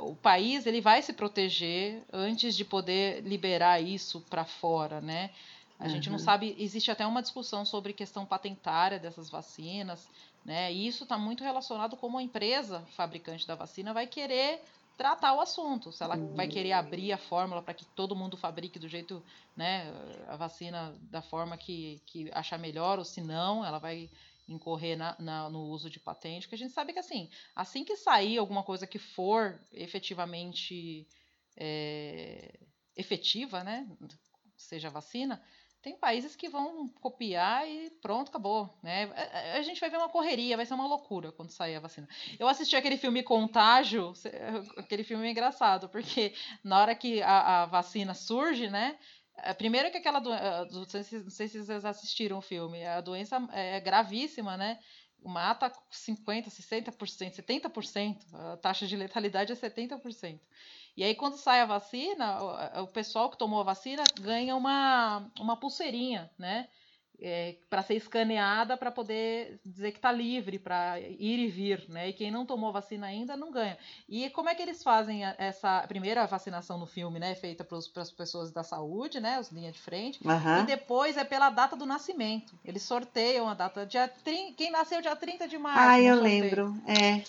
O país ele vai se proteger antes de poder liberar isso para fora, né? A uhum. gente não uhum. sabe, existe até uma discussão sobre questão patentária dessas vacinas, né? E isso está muito relacionado como a empresa fabricante da vacina vai querer tratar o assunto, se ela uhum. vai querer abrir a fórmula para que todo mundo fabrique do jeito, né, a vacina da forma que, que achar melhor, ou se não, ela vai incorrer na, na, no uso de patente, que a gente sabe que assim, assim que sair alguma coisa que for efetivamente é, efetiva, né, seja vacina, tem países que vão copiar e pronto, acabou. Né? A, gente vai ver uma correria, vai ser uma loucura quando sair a vacina. Eu assisti aquele filme Contágio, *laughs* aquele filme é engraçado, porque na hora que a, a vacina surge, né? É, primeiro que aquela doença. Não sei se vocês assistiram o filme, a doença é gravíssima, né? Mata 50%, 60%, 70%. A taxa de letalidade é 70%. E aí, quando sai a vacina, o pessoal que tomou a vacina ganha uma, uma pulseirinha, né? É, para ser escaneada para poder dizer que está livre para ir e vir, né? E quem não tomou vacina ainda não ganha. E como é que eles fazem essa primeira vacinação no filme, né? Feita para as pessoas da saúde, né? Os linha de frente. Uhum. E depois é pela data do nascimento. Eles sorteiam a data. Dia 30, quem nasceu dia 30 de março. Ah, eu sorteio. lembro. É.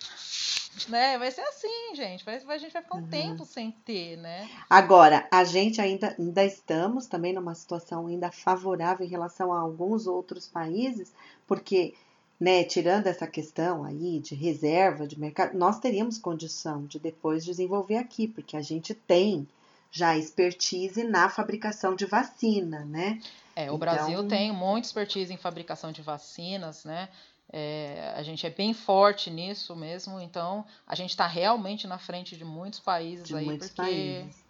Né? Vai ser assim, gente. Vai, a gente vai ficar um uhum. tempo sem ter, né? Agora, a gente ainda, ainda estamos também numa situação ainda favorável em relação a alguns outros países, porque, né, tirando essa questão aí de reserva de mercado, nós teríamos condição de depois desenvolver aqui, porque a gente tem já expertise na fabricação de vacina, né? É, o então... Brasil tem muita expertise em fabricação de vacinas, né? É, a gente é bem forte nisso mesmo, então a gente está realmente na frente de muitos países de aí, muitos porque países.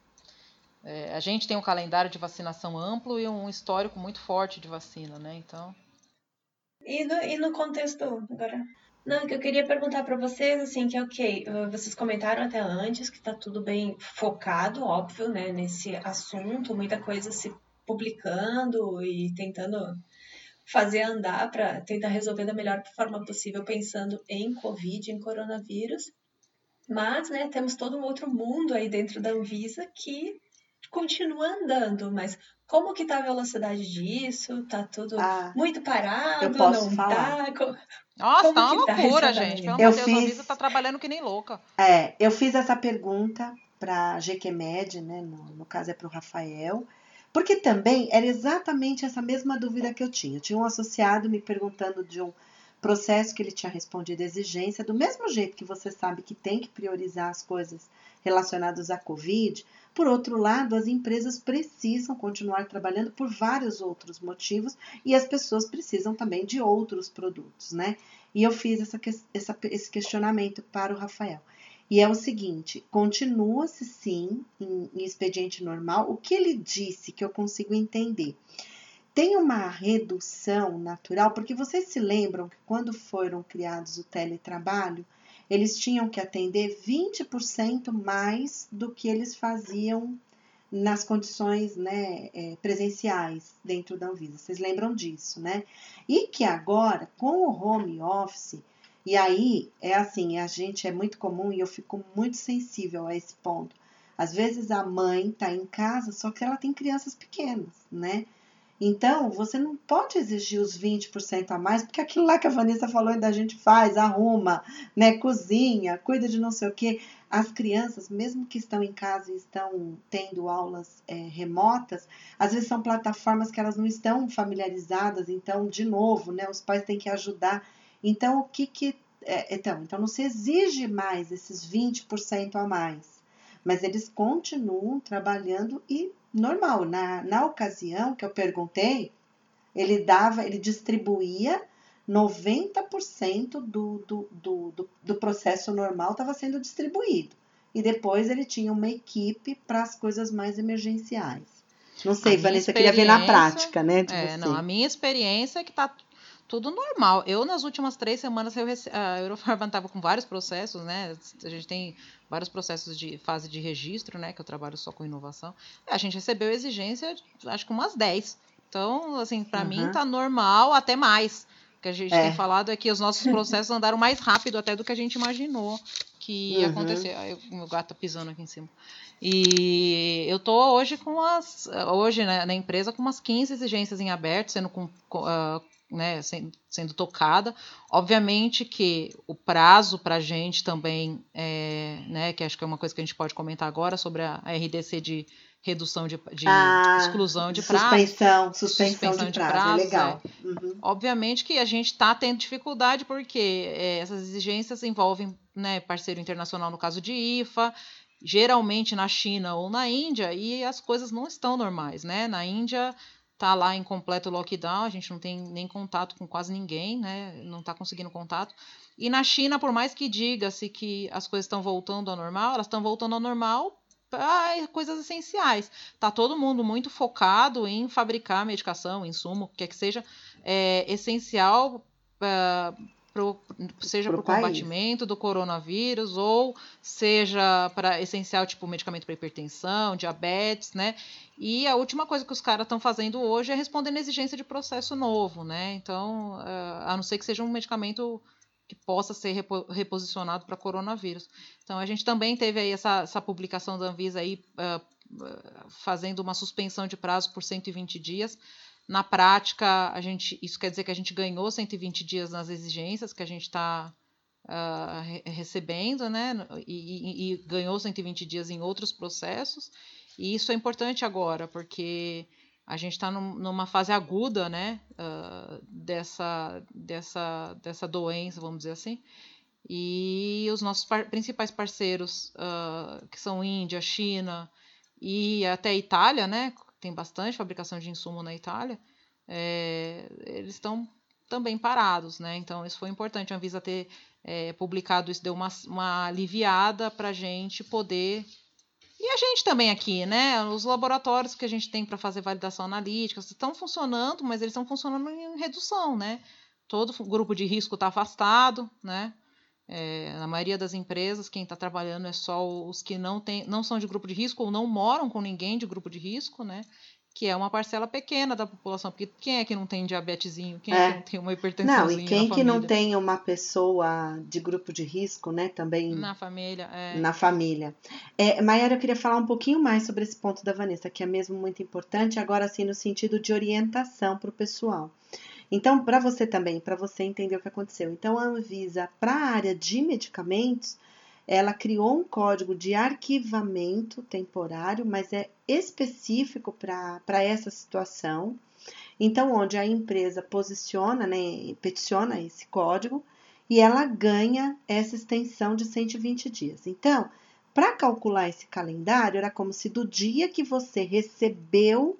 É, a gente tem um calendário de vacinação amplo e um histórico muito forte de vacina, né? Então. E no, e no contexto agora. Não, que eu queria perguntar para vocês, assim, que ok, vocês comentaram até antes que está tudo bem focado, óbvio, né, nesse assunto, muita coisa se publicando e tentando fazer andar para tentar resolver da melhor forma possível, pensando em Covid, em coronavírus. Mas, né, temos todo um outro mundo aí dentro da Anvisa que continua andando, mas como que tá a velocidade disso? Tá tudo ah, muito parado? Eu posso não falar. tá? Nossa, tá uma tá loucura, gente. Pelo amor de Deus, fiz... a Anvisa tá trabalhando que nem louca. É, eu fiz essa pergunta para a GQMed, né? No, no caso é para o Rafael. Porque também era exatamente essa mesma dúvida que eu tinha. Eu tinha um associado me perguntando de um processo que ele tinha respondido exigência, do mesmo jeito que você sabe que tem que priorizar as coisas relacionadas à Covid, por outro lado, as empresas precisam continuar trabalhando por vários outros motivos e as pessoas precisam também de outros produtos, né? E eu fiz essa, essa, esse questionamento para o Rafael. E é o seguinte: continua-se sim em, em expediente normal. O que ele disse que eu consigo entender? Tem uma redução natural, porque vocês se lembram que quando foram criados o teletrabalho, eles tinham que atender 20% mais do que eles faziam nas condições né, é, presenciais dentro da Anvisa. Vocês lembram disso, né? E que agora, com o home office, e aí é assim, a gente é muito comum e eu fico muito sensível a esse ponto. Às vezes a mãe tá em casa, só que ela tem crianças pequenas, né? Então, você não pode exigir os 20% a mais, porque aquilo lá que a Vanessa falou ainda a gente faz, arruma, né, cozinha, cuida de não sei o quê. As crianças, mesmo que estão em casa e estão tendo aulas é, remotas, às vezes são plataformas que elas não estão familiarizadas, então, de novo, né, os pais têm que ajudar então, o que que. É, então, então, não se exige mais esses 20% a mais, mas eles continuam trabalhando e normal. Na, na ocasião que eu perguntei, ele dava, ele distribuía 90% do, do, do, do, do processo normal estava sendo distribuído. E depois ele tinha uma equipe para as coisas mais emergenciais. Não sei, Vanessa, queria ver na prática, né? é, não, a minha experiência é que está tudo normal. Eu, nas últimas três semanas, eu rece... a Eurofarma estava com vários processos, né? A gente tem vários processos de fase de registro, né? Que eu trabalho só com inovação. A gente recebeu exigência, acho que umas 10. Então, assim, para uhum. mim tá normal, até mais. O que a gente é. tem falado é que os nossos processos andaram mais rápido até do que a gente imaginou que ia uhum. acontecer. O meu gato tá pisando aqui em cima. E eu tô hoje com as. Hoje, né, na empresa, com umas 15 exigências em aberto, sendo com, uh, né, sendo tocada. Obviamente que o prazo para a gente também, é, né, que acho que é uma coisa que a gente pode comentar agora sobre a, RDC de redução de, de ah, exclusão de prazo. Suspensão, suspensão, suspensão de, prazo, prazo é legal. É. Uhum. Obviamente que a gente está tendo dificuldade porque é, essas exigências envolvem né, parceiro internacional no caso de IFA, geralmente na China ou na Índia, e as coisas não estão normais, né? Na Índia está lá em completo lockdown, a gente não tem nem contato com quase ninguém, né? Não está conseguindo contato. E na China, por mais que diga-se que as coisas estão voltando ao normal, elas estão voltando ao normal para coisas essenciais. Tá todo mundo muito focado em fabricar medicação, insumo, o que quer que seja, é, essencial uh, pro, seja para o combatimento do coronavírus ou seja para essencial tipo medicamento para hipertensão, diabetes, né? E a última coisa que os caras estão fazendo hoje é respondendo a exigência de processo novo, né? Então, uh, a não ser que seja um medicamento que possa ser repo, reposicionado para coronavírus. Então, a gente também teve aí essa, essa publicação da Anvisa aí uh, fazendo uma suspensão de prazo por 120 dias na prática, a gente, isso quer dizer que a gente ganhou 120 dias nas exigências que a gente está uh, ah, recebendo, né? E, e, e, ganhou 120 dias em outros processos. E isso é importante agora, porque a gente está num, numa fase aguda, né? Uh, dessa, dessa, dessa doença, vamos dizer assim. E os nossos par principais parceiros, uh, que são Índia, China e até Itália, né? Tem bastante fabricação de insumo na Itália, é, eles estão também parados, né? Então isso foi importante a Anvisa ter é, publicado isso, deu uma, uma aliviada para a gente poder e a gente também aqui, né? Os laboratórios que a gente tem para fazer validação analítica estão funcionando, mas eles estão funcionando em redução, né? Todo grupo de risco está afastado, né? É, na maioria das empresas, quem está trabalhando é só os que não, tem, não são de grupo de risco ou não moram com ninguém de grupo de risco, né? Que é uma parcela pequena da população, porque quem é que não tem diabetezinho? Quem é, é que não tem uma hipertensão? Não, e quem que não tem uma pessoa de grupo de risco, né? Também na família. É. Na família. É, eu queria falar um pouquinho mais sobre esse ponto da Vanessa, que é mesmo muito importante, agora sim, no sentido de orientação para o pessoal. Então, para você também, para você entender o que aconteceu. Então, a Anvisa, para a área de medicamentos, ela criou um código de arquivamento temporário, mas é específico para essa situação. Então, onde a empresa posiciona, né, peticiona esse código e ela ganha essa extensão de 120 dias. Então, para calcular esse calendário, era como se do dia que você recebeu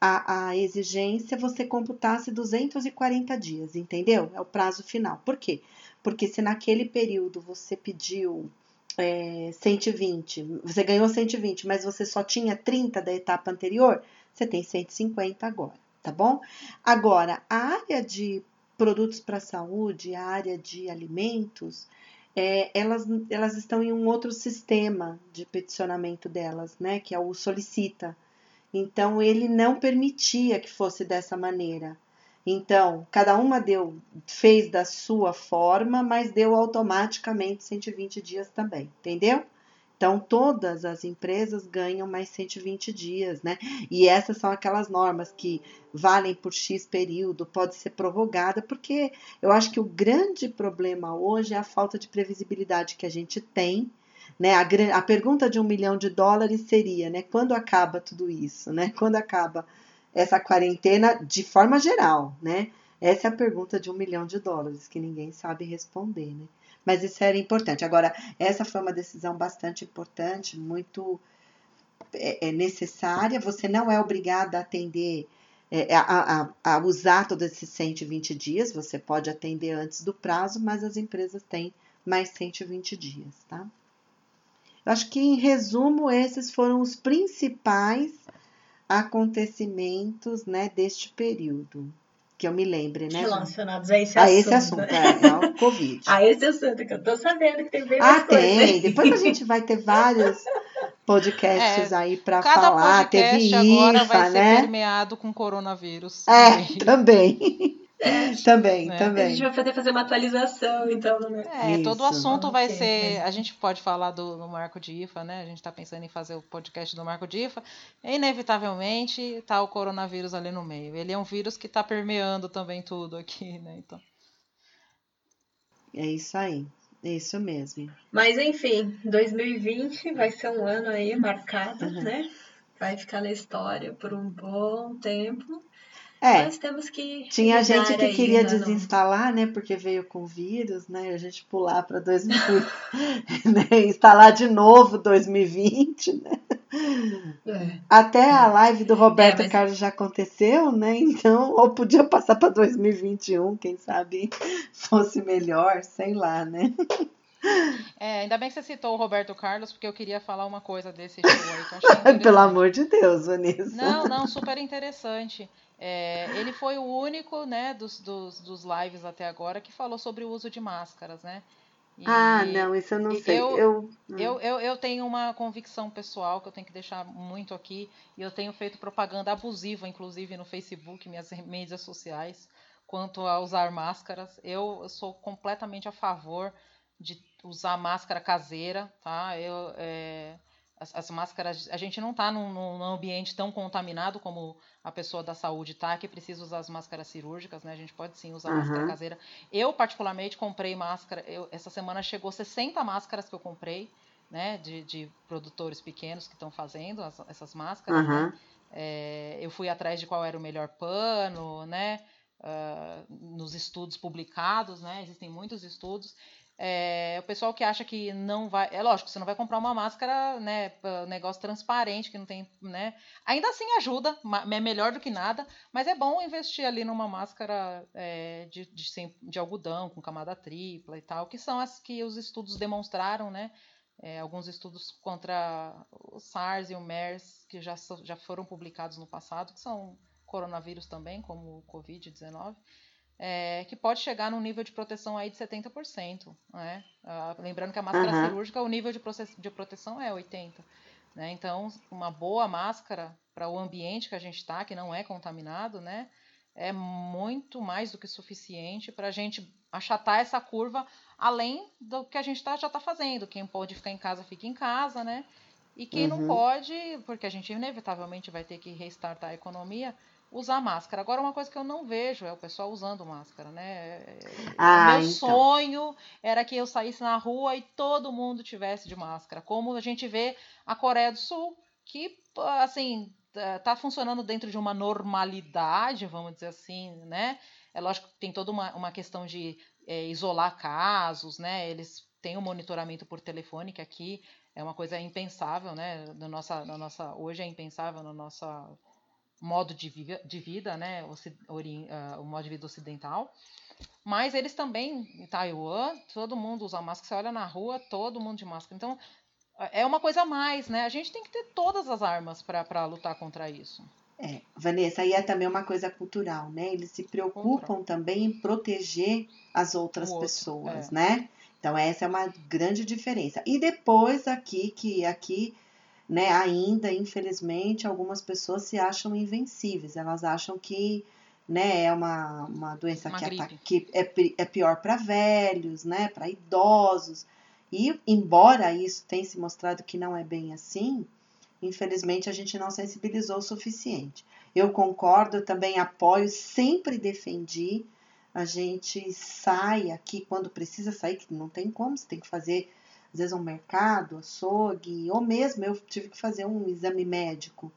a, a exigência você computasse 240 dias, entendeu? É o prazo final. Por quê? Porque se naquele período você pediu é, 120, você ganhou 120, mas você só tinha 30 da etapa anterior, você tem 150 agora, tá bom? Agora, a área de produtos para saúde, a área de alimentos, é, elas, elas estão em um outro sistema de peticionamento delas, né? Que é o solicita. Então ele não permitia que fosse dessa maneira. Então, cada uma deu, fez da sua forma, mas deu automaticamente 120 dias também, entendeu? Então, todas as empresas ganham mais 120 dias, né? E essas são aquelas normas que valem por X período, pode ser prorrogada, porque eu acho que o grande problema hoje é a falta de previsibilidade que a gente tem né? A, a pergunta de um milhão de dólares seria, né? Quando acaba tudo isso, né? Quando acaba essa quarentena de forma geral, né? Essa é a pergunta de um milhão de dólares que ninguém sabe responder, né? Mas isso era importante. Agora, essa foi uma decisão bastante importante, muito é, é necessária. Você não é obrigada a atender, é, a, a, a, usar todos esses 120 dias. Você pode atender antes do prazo, mas as empresas têm mais 120 dias, tá? Acho que, em resumo, esses foram os principais acontecimentos né, deste período. Que eu me lembre, né? Relacionados a esse assunto. A esse assunto, é, ao Covid. *laughs* a esse assunto, que eu tô sabendo que tem bem Ah, tem. Depois a gente vai ter vários *laughs* podcasts é, aí para falar. Teve IFA, agora vai né? ser permeado com coronavírus. É, também. *laughs* É, também, né? também. A gente vai poder fazer uma atualização, então, né? É, Isso. todo o assunto vai ser. A gente pode falar do, do, Marco de IFA, né? A gente está pensando em fazer o podcast do Marco de IFA. Inevitavelmente, está o coronavírus ali no meio. Ele é um vírus que está permeando também tudo aqui, né? Então. É isso aí. É isso mesmo. Mas enfim, 2020 vai ser um ano aí marcado, uhum. né? Vai ficar na história por um bom tempo. É, Nós temos que. Tinha gente que queria desinstalar, né? Porque veio com vírus, né? A gente pular para 2020, *laughs* né? Instalar de novo 2020, né? É. Até a live do Roberto é, mas... Carlos já aconteceu, né? Então, ou podia passar para 2021, quem sabe fosse melhor, sei lá, né? É, ainda bem que você citou o Roberto Carlos, porque eu queria falar uma coisa desse show aí. *laughs* Pelo amor de Deus, Vanessa. Não, não, super interessante. É, ele foi o único, né, dos, dos, dos lives até agora que falou sobre o uso de máscaras, né? E ah, não, isso eu não sei. Eu, eu... Eu, eu, eu tenho uma convicção pessoal que eu tenho que deixar muito aqui, e eu tenho feito propaganda abusiva, inclusive no Facebook, minhas mídias sociais, quanto a usar máscaras. Eu, eu sou completamente a favor de usar máscara caseira, tá? Eu, é, as, as, máscaras, a gente não está num, num, ambiente tão contaminado como a pessoa da saúde está, que precisa usar as máscaras cirúrgicas, né? A gente pode sim usar uhum. máscara caseira. Eu, particularmente, comprei máscara. Eu, essa semana chegou 60 máscaras que eu comprei, né? De, de produtores pequenos que estão fazendo as, essas máscaras. Uhum. Né? É, eu fui atrás de qual era o melhor pano, né? Uh, nos estudos publicados, né? Existem muitos estudos. É, o pessoal que acha que não vai. É lógico, você não vai comprar uma máscara, né? Negócio transparente, que não tem. né? Ainda assim ajuda, é melhor do que nada, mas é bom investir ali numa máscara é, de, de, de, algodão, com camada tripla e tal, que são as que os estudos demonstraram, né? É, alguns estudos contra o SARS e o MERS, que já, já foram publicados no passado, que são coronavírus também, como o Covid-19 é, que pode chegar num nível de proteção aí de 70%. Né? Ah, lembrando que a máscara uhum. cirúrgica, o nível de, de proteção é 80%. Né? Então, uma boa máscara para o ambiente que a gente está, que não é contaminado, né? é muito mais do que suficiente para a gente achatar essa curva além do que a gente tá, já está fazendo. Quem pode ficar em casa, fica em casa, né? E quem uhum. não pode, porque a gente inevitavelmente vai ter que restartar a economia, usar máscara. Agora, uma coisa que eu não vejo é o pessoal usando máscara, né? Ah, Meu então. sonho era que eu saísse na rua e todo mundo tivesse de máscara, como a gente vê a Coreia do Sul, que, assim, tá, tá funcionando dentro de uma normalidade, vamos dizer assim, né? É lógico que tem toda uma, uma questão de é, isolar casos, né? Eles têm o um monitoramento por telefone, que aqui é uma coisa impensável, né? Na nossa, na nossa, hoje é impensável na nossa modo de, vida, de vida né, o, uh, o modo de vida ocidental. Mas eles também, em Taiwan, todo mundo usa máscara. Você olha na rua, todo mundo de máscara. Então, é uma coisa a mais, né? A gente tem que ter todas as armas para lutar contra isso. É, Vanessa, aí é também uma coisa cultural, né? Eles se preocupam cultural. também em proteger as outras outro, pessoas, é. né? Então essa é uma grande diferença. E depois aqui que aqui né, ainda, infelizmente, algumas pessoas se acham invencíveis, elas acham que né, é uma, uma doença uma que, ataca, que é, é pior para velhos, né, para idosos. E, embora isso tenha se mostrado que não é bem assim, infelizmente a gente não sensibilizou o suficiente. Eu concordo, também apoio, sempre defendi. A gente sai aqui quando precisa sair, que não tem como, você tem que fazer às vezes um mercado, açougue, ou mesmo eu tive que fazer um exame médico.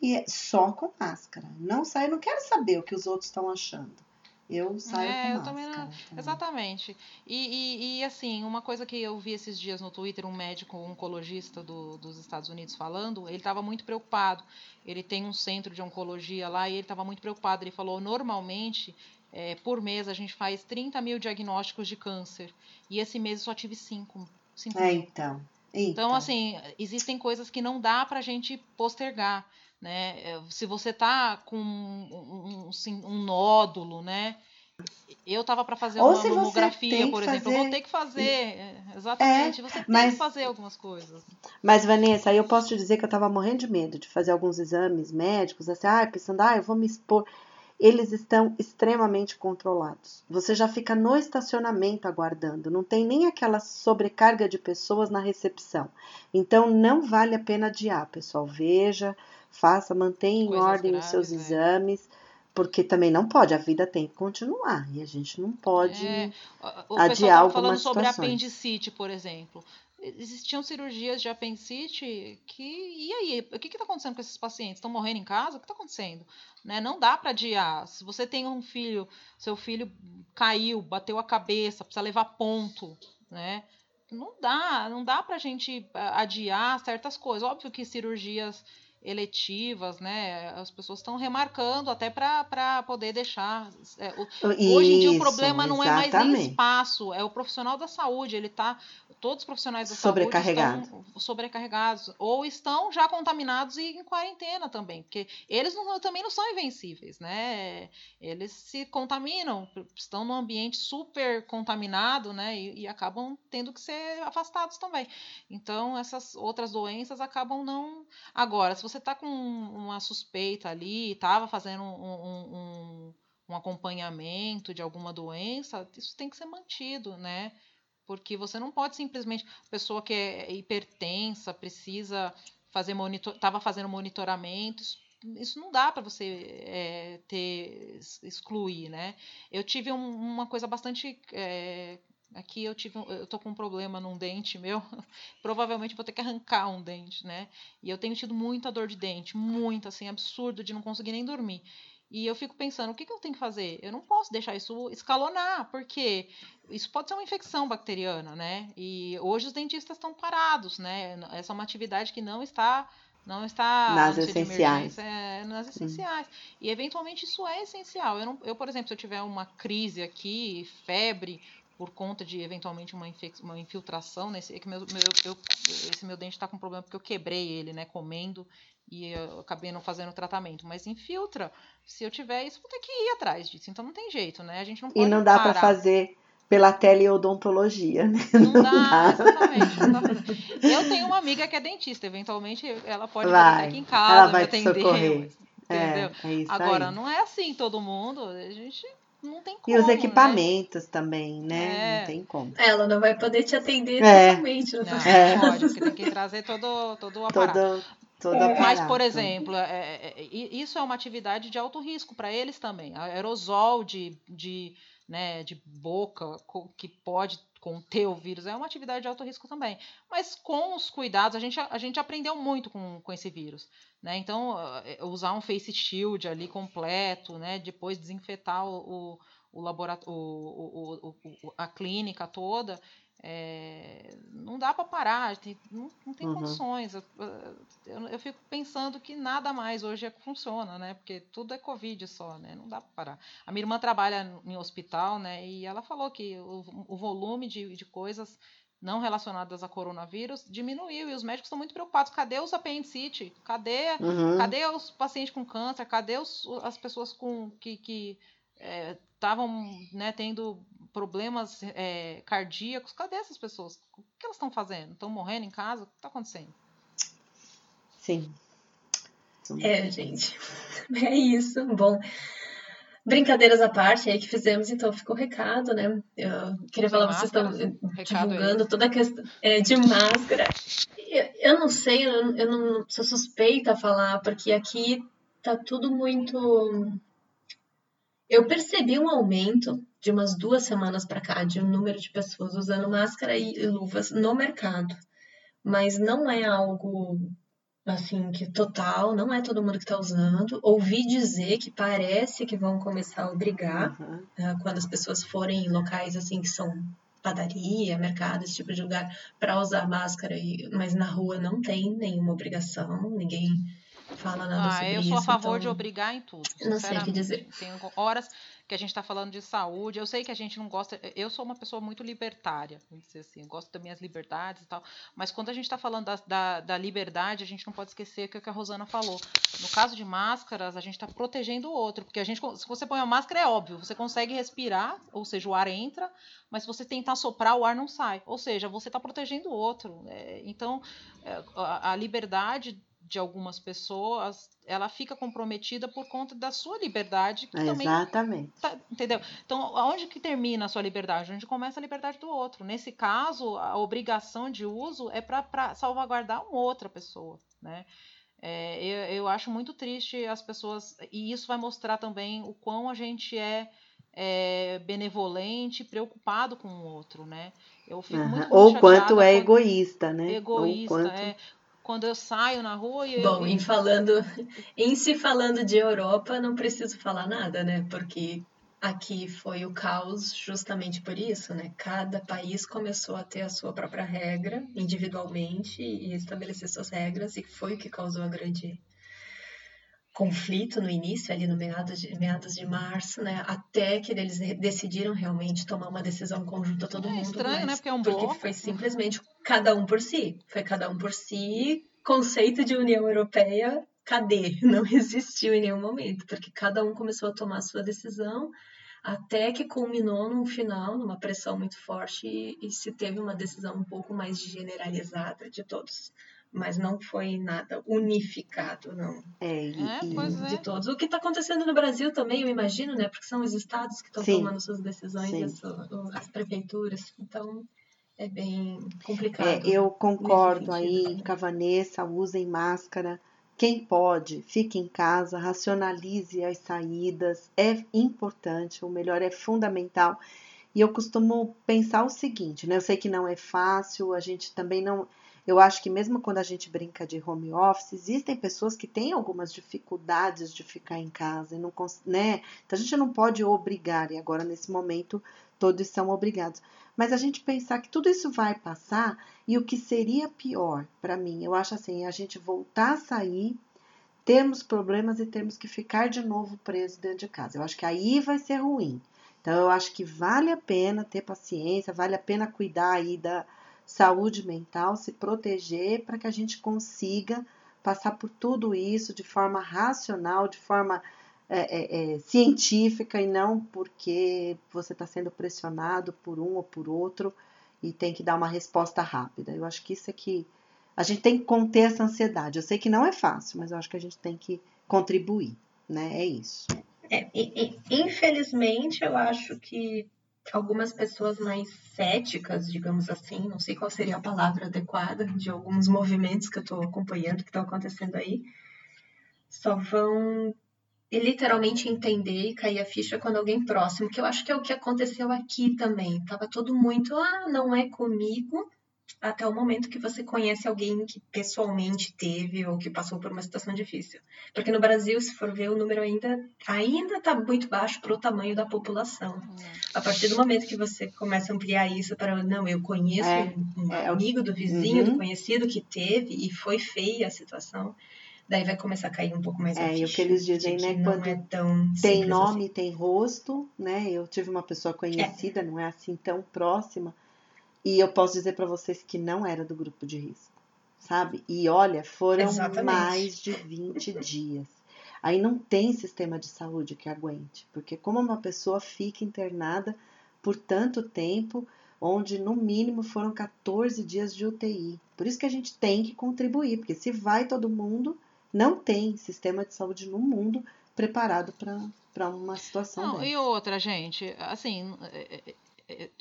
E é só com máscara. Não saio, não quero saber o que os outros estão achando. Eu saio é, com eu máscara. Também não... Exatamente. E, e, e, assim, uma coisa que eu vi esses dias no Twitter, um médico um oncologista do, dos Estados Unidos falando, ele estava muito preocupado. Ele tem um centro de oncologia lá e ele estava muito preocupado. Ele falou, normalmente, é, por mês, a gente faz 30 mil diagnósticos de câncer. E esse mês eu só tive 5. É, então. então. Então, assim, existem coisas que não dá para a gente postergar. Né? É, se você tá com um, um, assim, um nódulo, né? Eu tava para fazer Ou uma mamografia, por exemplo. Fazer... Eu vou ter que fazer. É, exatamente. É, você tem mas... que fazer algumas coisas. Mas, Vanessa, aí eu posso te dizer que eu tava morrendo de medo de fazer alguns exames médicos, assim, ah, pensando, ah, eu vou me expor eles estão extremamente controlados. Você já fica no estacionamento aguardando, não tem nem aquela sobrecarga de pessoas na recepção. Então não vale a pena adiar, pessoal. Veja, faça, mantenha em ordem graves, os seus é. exames. Porque também não pode, a vida tem que continuar e a gente não pode é, o adiar algumas falando sobre apendicite, por exemplo existiam cirurgias de apendicite que e aí o que está acontecendo com esses pacientes estão morrendo em casa o que está acontecendo né não dá para adiar se você tem um filho seu filho caiu bateu a cabeça precisa levar ponto né não dá, não dá pra gente adiar certas coisas. Óbvio que cirurgias eletivas, né? As pessoas estão remarcando até para poder deixar. É, o, hoje em dia o problema não exatamente. é mais nem espaço, é o profissional da saúde. Ele está todos os profissionais da sobrecarregados. saúde estão sobrecarregados ou estão já contaminados e em quarentena também, porque eles não, também não são invencíveis, né? Eles se contaminam, estão num ambiente super contaminado, né? E, e acabam tendo que ser afastados também. Então essas outras doenças acabam não. Agora, se você está com uma suspeita ali, estava fazendo um, um, um um acompanhamento de alguma doença, isso tem que ser mantido, né? Porque você não pode simplesmente pessoa que é hipertensa precisa fazer monitor, estava fazendo monitoramento isso não dá para você é, ter excluir, né? Eu tive um, uma coisa bastante é, aqui eu tive eu tô com um problema num dente meu, *laughs* provavelmente vou ter que arrancar um dente, né? E eu tenho tido muita dor de dente, muito assim absurdo de não conseguir nem dormir. E eu fico pensando, o que, que eu tenho que fazer? Eu não posso deixar isso escalonar, porque isso pode ser uma infecção bacteriana, né? E hoje os dentistas estão parados, né? Essa é uma atividade que não está não está nas essenciais. É, nas essenciais. E eventualmente isso é essencial. Eu, não, eu, por exemplo, se eu tiver uma crise aqui, febre, por conta de eventualmente uma, uma infiltração nesse é que meu, meu eu, esse meu dente está com problema porque eu quebrei ele né comendo e eu acabei não fazendo o tratamento. Mas infiltra, se eu tiver isso, vou ter que ir atrás disso. Então não tem jeito, né? A gente não pode E não dá para fazer pela teleodontologia, né? Não, *laughs* não dá, dá, exatamente. Não dá eu tenho uma amiga que é dentista, eventualmente ela pode vir aqui em casa, ela vai me atender. Socorrer. Entendeu? É, é Agora, aí. não é assim todo mundo, a gente não tem como. E os né? equipamentos né? também, né? É. Não tem como. Ela não vai poder te atender é. totalmente. Não, é. pode, porque tem que trazer todo, todo o aparato. Todo, todo é. Mas, por exemplo, é, é, é isso é uma atividade de alto risco para eles também. Aerosol de, de, né, de boca que pode conter o vírus é uma atividade de alto risco também. Mas com os cuidados, a gente, a gente aprendeu muito com, com esse vírus. Né? Então, usar um face shield ali completo, né? depois desinfetar o, o, o laboratório, o, o, a clínica toda, é, não dá para parar, tem, não, não tem uhum. condições. Eu, eu, eu, fico pensando que nada mais hoje é, funciona, né? Porque tudo é Covid só, né? Não dá para parar. A minha irmã trabalha em hospital, né? E ela falou que o, o volume de, de coisas não relacionadas a coronavírus diminuiu e os médicos estão muito preocupados. Cadê os apendicite? Cadê, uhum. cadê os pacientes com câncer? Cadê os, as pessoas com que estavam é, né, tendo problemas é, cardíacos? Cadê essas pessoas? O que elas estão fazendo? Estão morrendo em casa? O que está acontecendo? Sim. É, gente. *laughs* É isso. Bom, brincadeiras à parte aí que fizemos, então ficou recado, né? Eu queria falar, vocês estão divulgando toda a questão é, de máscara. Eu, eu não sei, eu, eu não sou suspeita a falar, porque aqui tá tudo muito. Eu percebi um aumento de umas duas semanas para cá de um número de pessoas usando máscara e luvas no mercado, mas não é algo assim, que total, não é todo mundo que está usando. Ouvi dizer que parece que vão começar a obrigar uhum. uh, quando as pessoas forem em locais assim que são padaria, mercado, esse tipo de lugar, para usar máscara, e, mas na rua não tem nenhuma obrigação, ninguém fala nada ah, sobre isso. Eu sou a favor então... de obrigar em tudo. Não sei o que dizer. Tem horas que a gente está falando de saúde. Eu sei que a gente não gosta. Eu sou uma pessoa muito libertária, vamos dizer assim. Eu gosto das minhas liberdades e tal. Mas quando a gente está falando da, da, da, liberdade, a gente não pode esquecer o que a Rosana falou. No caso de máscaras, a gente está protegendo o outro. Porque a gente, se você põe a máscara, é óbvio, você consegue respirar, ou seja, o ar entra, mas se você tentar soprar, o ar não sai. Ou seja, você está protegendo o outro. É, então, é, a, a liberdade de algumas pessoas, ela fica comprometida por conta da sua liberdade. Que Exatamente. Também tá, entendeu? Então, aonde que termina a sua liberdade? Onde começa a liberdade do outro. Nesse caso, a obrigação de uso é para salvaguardar uma outra pessoa, né? É, eu, eu acho muito triste as pessoas, e isso vai mostrar também o quão a gente é, é benevolente, preocupado com o outro, né? Eu fico uhum. muito, Ou quanto é egoísta, né? Egoísta, quanto... é quando eu saio na rua e Bom, eu... em falando, em se falando de Europa, não preciso falar nada, né? Porque Aqui foi o caos justamente por isso, né? Cada país começou a ter a sua própria regra individualmente e estabelecer suas regras e foi o que causou a grande conflito no início, ali no meados de, meados de março, né? Até que eles decidiram realmente tomar uma decisão conjunta todo é mundo. Estranho, né? Porque é um porque bloco. foi simplesmente cada um por si. Foi cada um por si. Conceito de União Europeia cadê? *laughs* Não existiu em nenhum momento, porque cada um começou a tomar a sua decisão, até que culminou num final, numa pressão muito forte, e, e se teve uma decisão um pouco mais generalizada de todos. Mas não foi nada unificado, não. É, e, É, pois é. De todos. O que está acontecendo no Brasil também, eu imagino, né? Porque são os estados que estão tomando suas decisões, as, as prefeituras. Então, é bem complicado. É, eu concordo aí também. com a Vanessa, usem máscara. Quem pode, fique em casa, racionalize as saídas, é importante, o melhor é fundamental. E eu costumo pensar o seguinte, né? Eu sei que não é fácil, a gente também não. Eu acho que mesmo quando a gente brinca de home office, existem pessoas que têm algumas dificuldades de ficar em casa, e não, né? Então a gente não pode obrigar, e agora nesse momento todos são obrigados. Mas a gente pensar que tudo isso vai passar e o que seria pior para mim, eu acho assim, a gente voltar a sair, termos problemas e termos que ficar de novo preso dentro de casa. Eu acho que aí vai ser ruim. Então eu acho que vale a pena ter paciência, vale a pena cuidar aí da saúde mental, se proteger para que a gente consiga passar por tudo isso de forma racional, de forma é, é, é, científica e não porque você está sendo pressionado por um ou por outro e tem que dar uma resposta rápida. Eu acho que isso é que a gente tem que conter essa ansiedade. Eu sei que não é fácil, mas eu acho que a gente tem que contribuir, né? É isso. É, infelizmente, eu acho que algumas pessoas mais céticas, digamos assim, não sei qual seria a palavra adequada, de alguns movimentos que eu estou acompanhando, que estão acontecendo aí, só vão literalmente entender e cair a ficha quando alguém próximo, que eu acho que é o que aconteceu aqui também. Tava todo muito, ah, não é comigo, até o momento que você conhece alguém que pessoalmente teve ou que passou por uma situação difícil. Porque no Brasil, se for ver, o número ainda ainda está muito baixo para o tamanho da população. A partir do momento que você começa a ampliar isso para, não, eu conheço É, um, um é, amigo do vizinho, Uhum. do conhecido que teve e foi feia a situação, daí vai começar a cair um pouco mais É, e o que eles dizem, né, quando é tão Tem nome, assim. tem rosto, né? Eu tive uma pessoa conhecida, não é assim tão próxima, e eu posso dizer para vocês que não era do grupo de risco, sabe? E olha, foram Exatamente. mais de 20 dias. Aí não tem sistema de saúde que aguente, porque como uma pessoa fica internada por tanto tempo, onde no mínimo foram 14 dias de UTI. Por isso que a gente tem que contribuir, porque se vai todo mundo, não tem sistema de saúde no mundo preparado para uma situação Não, dessa. e outra, gente, assim, é, é,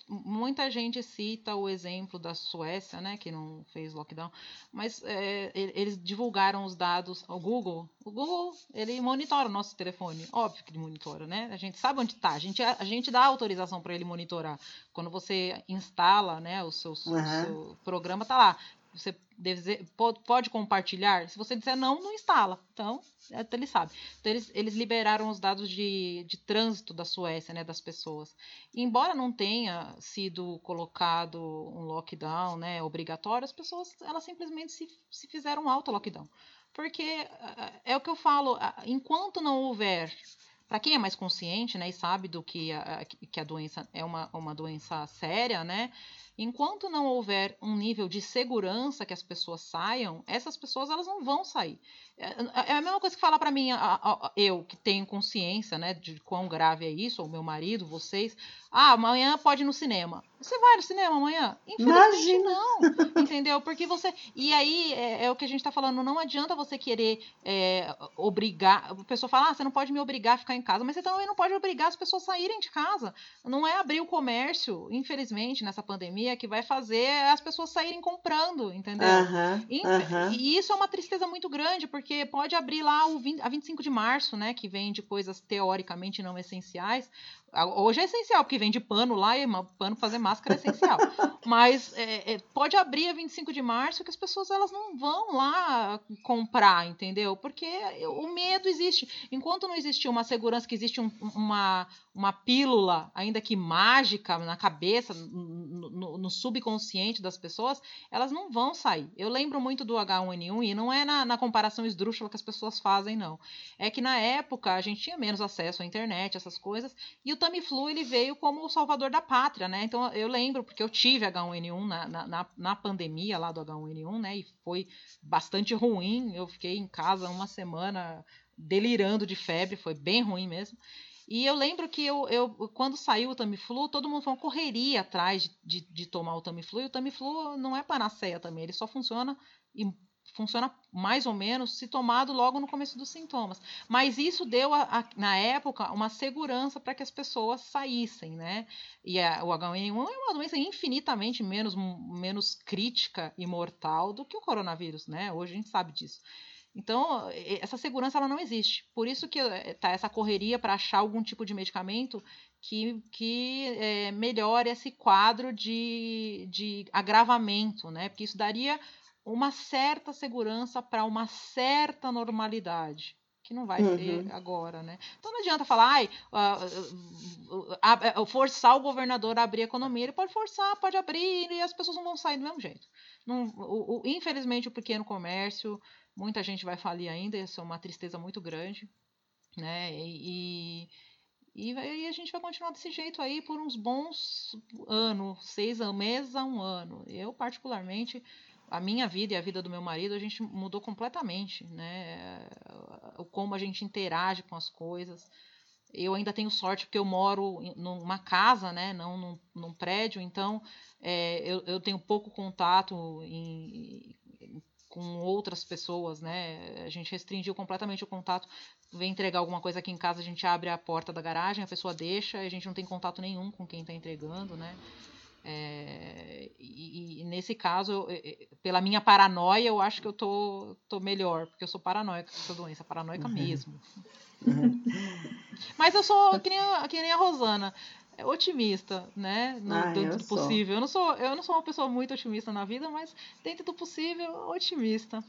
muita gente cita o exemplo da Suécia, né, que não fez lockdown, mas é, eles divulgaram os dados, o Google, o Google, ele monitora o nosso telefone, óbvio que ele monitora, né, a gente sabe onde está, a gente, a gente dá autorização para ele monitorar, quando você instala, né, o seu, o Aham. seu programa, tá lá, você deve pode, compartilhar, se você disser não, não instala, então, é, ele sabe. Então, eles, eles liberaram os dados de, de trânsito da Suécia, né, das pessoas. E, embora não tenha sido colocado um lockdown, né, obrigatório, as pessoas, elas simplesmente se, se fizeram um auto-lockdown. Porque ah, é o que eu falo, enquanto não houver para quem é mais consciente, né, e sabe do que a, que a doença é uma, uma doença séria, né, enquanto não houver um nível de segurança que as pessoas saiam, essas pessoas elas não vão sair. É, é a mesma coisa que falar para mim, eu que tenho consciência, né, de quão grave é isso, ou meu marido, vocês, ah, amanhã pode ir no cinema. Você vai no cinema amanhã? Infelizmente Imagina. não, *laughs* entendeu? Porque você. E aí é, é o que a gente tá falando, não adianta você querer é, obrigar. A pessoa fala, ah, você não pode me obrigar a ficar em casa, mas você também não pode obrigar as pessoas a saírem de casa. Não é abrir o comércio, infelizmente, nessa pandemia que vai fazer as pessoas saírem comprando, entendeu? E, e isso é uma tristeza muito grande, porque pode abrir lá o 20, a 25 de março, né? Que vende coisas teoricamente não essenciais. Hoje é essencial, porque vende pano lá e pano fazer máscara é essencial. *laughs* Mas é, é, pode abrir a 25 de março que as pessoas elas não vão lá comprar, entendeu? Porque o medo existe. Enquanto não existir uma segurança, que existe um- uma, uma pílula, ainda que mágica, na cabeça, no, no- no subconsciente das pessoas, elas não vão sair. Eu lembro muito do H1N1 e não é na, na comparação esdrúxula que as pessoas fazem, não. É que na época a gente tinha menos acesso à internet, essas coisas, e o Tamiflu ele veio como o salvador da pátria, né? Então eu lembro, porque eu tive H1N1 na, na, na, na pandemia lá do H1N1, né? E foi bastante ruim. Eu fiquei em casa uma semana delirando de febre, foi bem ruim mesmo. E eu lembro que eu, eu quando saiu o Tamiflu, todo mundo foi uma correria atrás de, de, de tomar o Tamiflu. E o Tamiflu não é panaceia também, ele só funciona e funciona mais ou menos se tomado logo no começo dos sintomas. Mas isso deu, a- a- na época, uma segurança para que as pessoas saíssem, né? E a- o H1N1 é uma doença infinitamente menos, menos crítica e mortal do que o coronavírus, né? Hoje a gente sabe disso. Então, essa segurança ela não existe. Por isso que eh, tá essa correria para achar algum tipo de medicamento que, que eh, melhore esse quadro de, de agravamento, né? Porque isso daria uma certa segurança para uma certa normalidade. Que não vai ter Uhum. agora, né? Então não adianta falar, ai, ah, ah, ah, forçar o governador a abrir a economia. Ele pode forçar, pode abrir e as pessoas não vão sair do mesmo jeito. Não, o- o- infelizmente, o pequeno comércio, muita gente vai falir ainda, isso é uma tristeza muito grande, né? E, e, e a gente vai continuar desse jeito aí por uns bons anos, seis meses a um ano. Eu, particularmente, a minha vida e a vida do meu marido, a gente mudou completamente, né? O como a gente interage com as coisas. Eu ainda tenho sorte porque eu moro numa casa, né? Não num, num prédio, então é, eu, eu tenho pouco contato em- com outras pessoas, né? A gente restringiu completamente o contato. Vem entregar alguma coisa aqui em casa, a gente abre a porta da garagem, a pessoa deixa, a gente não tem contato nenhum com quem está entregando, né? É, e, e nesse caso, eu- eu- pela minha paranoia, eu acho que eu tô, tô melhor, porque eu sou paranoica com essa doença, paranoica mesmo. Mas eu sou que nem, a, que nem a Rosana, é otimista, né? No, Ah, dentro do sou. possível. Eu não sou, eu não sou uma pessoa muito otimista na vida, mas dentro do possível, otimista.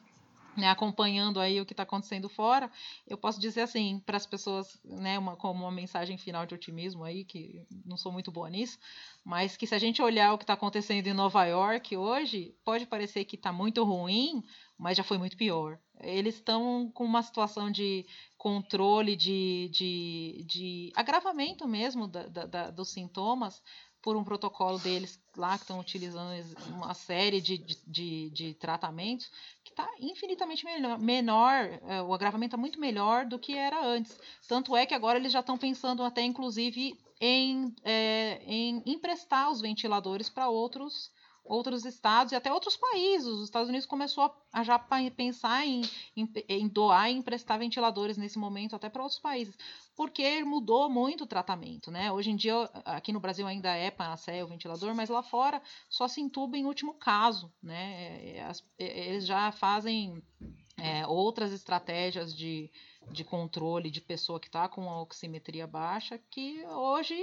Né, acompanhando aí o que está acontecendo fora, eu posso dizer assim para as pessoas, né, uma, como uma mensagem final de otimismo aí, que não sou muito boa nisso, mas que se a gente olhar o que está acontecendo em Nova York hoje, pode parecer que está muito ruim, mas já foi muito pior. Eles estão com uma situação de controle, de, de, de agravamento mesmo da, da, da, dos sintomas por um protocolo deles lá que estão utilizando uma série de, de, de, tratamentos que está infinitamente melhor, menor, é, o agravamento é muito melhor do que era antes. Tanto é que agora eles já estão pensando até, inclusive, em, é, em emprestar os ventiladores para outros outros estados e até outros países. Os Estados Unidos começou a, já pensar em, em, em, doar e emprestar ventiladores nesse momento até para outros países, porque mudou muito o tratamento, né? Hoje em dia, aqui no Brasil ainda é panaceia o ventilador, mas lá fora só se entuba em último caso, né? As, eles já fazem é, outras estratégias de, de controle de pessoa que está com a oximetria baixa, que hoje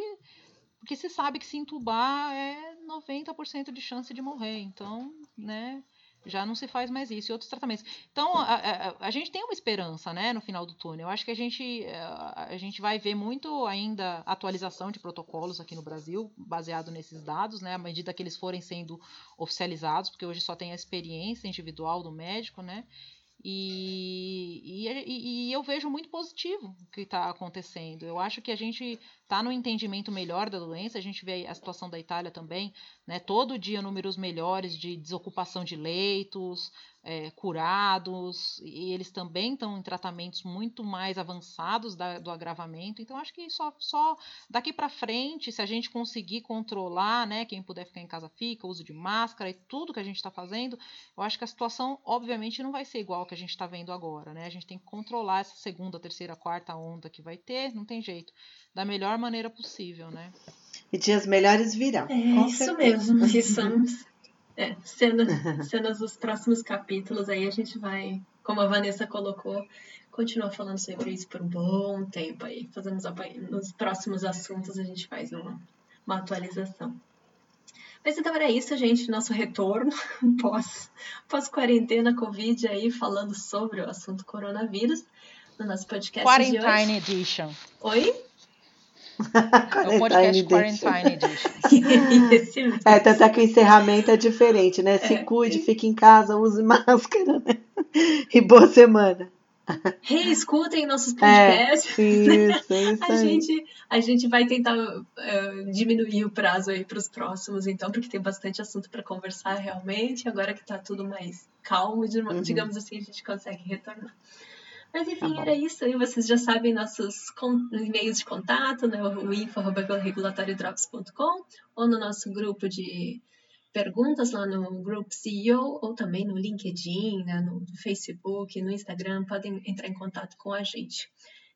porque se sabe que se entubar é 90% de chance de morrer. Então, né, já não se faz mais isso. E outros tratamentos. Então, a, a, a, gente tem uma esperança, né, no final do túnel. Eu acho que a gente, a, a gente vai ver muito ainda atualização de protocolos aqui no Brasil, baseado nesses dados, né, à medida que eles forem sendo oficializados, porque hoje só tem a experiência individual do médico, né, e, e, e, eu vejo muito positivo o que está acontecendo. Eu acho que a gente está no entendimento melhor da doença. A gente vê a situação da Itália também, né? Todo dia números melhores de desocupação de leitos, é, curados, e eles também estão em tratamentos muito mais avançados da, do agravamento. Então, acho que só, só daqui para frente, se a gente conseguir controlar, né? Quem puder ficar em casa fica, uso de máscara e tudo que a gente está fazendo, eu acho que a situação, obviamente, não vai ser igual ao que a gente está vendo agora, né? A gente tem que controlar essa segunda, terceira, quarta onda que vai ter, não tem jeito, da melhor maneira possível, né? E dias melhores virão. É isso certeza. mesmo. *laughs* E são é, cenas, *laughs* cenas dos próximos capítulos. Aí a gente vai, como a Vanessa colocou, continuar falando sobre isso por um bom tempo aí. Fazemos nos próximos assuntos a gente faz uma, uma atualização. Mas então era isso, gente, nosso retorno *laughs* pós, pós quarentena Covid aí falando sobre o assunto coronavírus no nosso podcast Quarantine Edition. Oi? É o podcast Quarantine Edition. *laughs* é, tanto é que o encerramento é diferente, né? Se é, cuide, é. fique em casa, use máscara, né? E boa semana. Reescutem nossos podcasts. É, isso, *laughs* isso a, gente, a gente vai tentar uh, diminuir o prazo aí para os próximos, então, porque tem bastante assunto para conversar realmente. Agora que está tudo mais calmo, uhum. digamos assim, a gente consegue retornar. Mas enfim, tá era isso. E vocês já sabem nossos e-mails de contato, né? o info.regulatoriodrops.com ou no nosso grupo de perguntas lá no Group CEO ou também no LinkedIn, né, no Facebook, no Instagram, podem entrar em contato com a gente.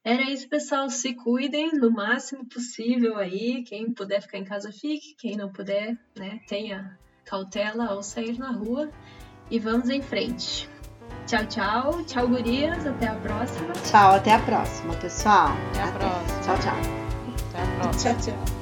Era isso, pessoal. Se cuidem no máximo possível aí. Quem puder ficar em casa, fique. Quem não puder, né, tenha cautela ao sair na rua. E vamos em frente. Tchau, tchau. Tchau, gurias. Até a próxima. Tchau, até a próxima, pessoal. Até a próxima. Tchau, tchau. Até a próxima. Tchau, tchau.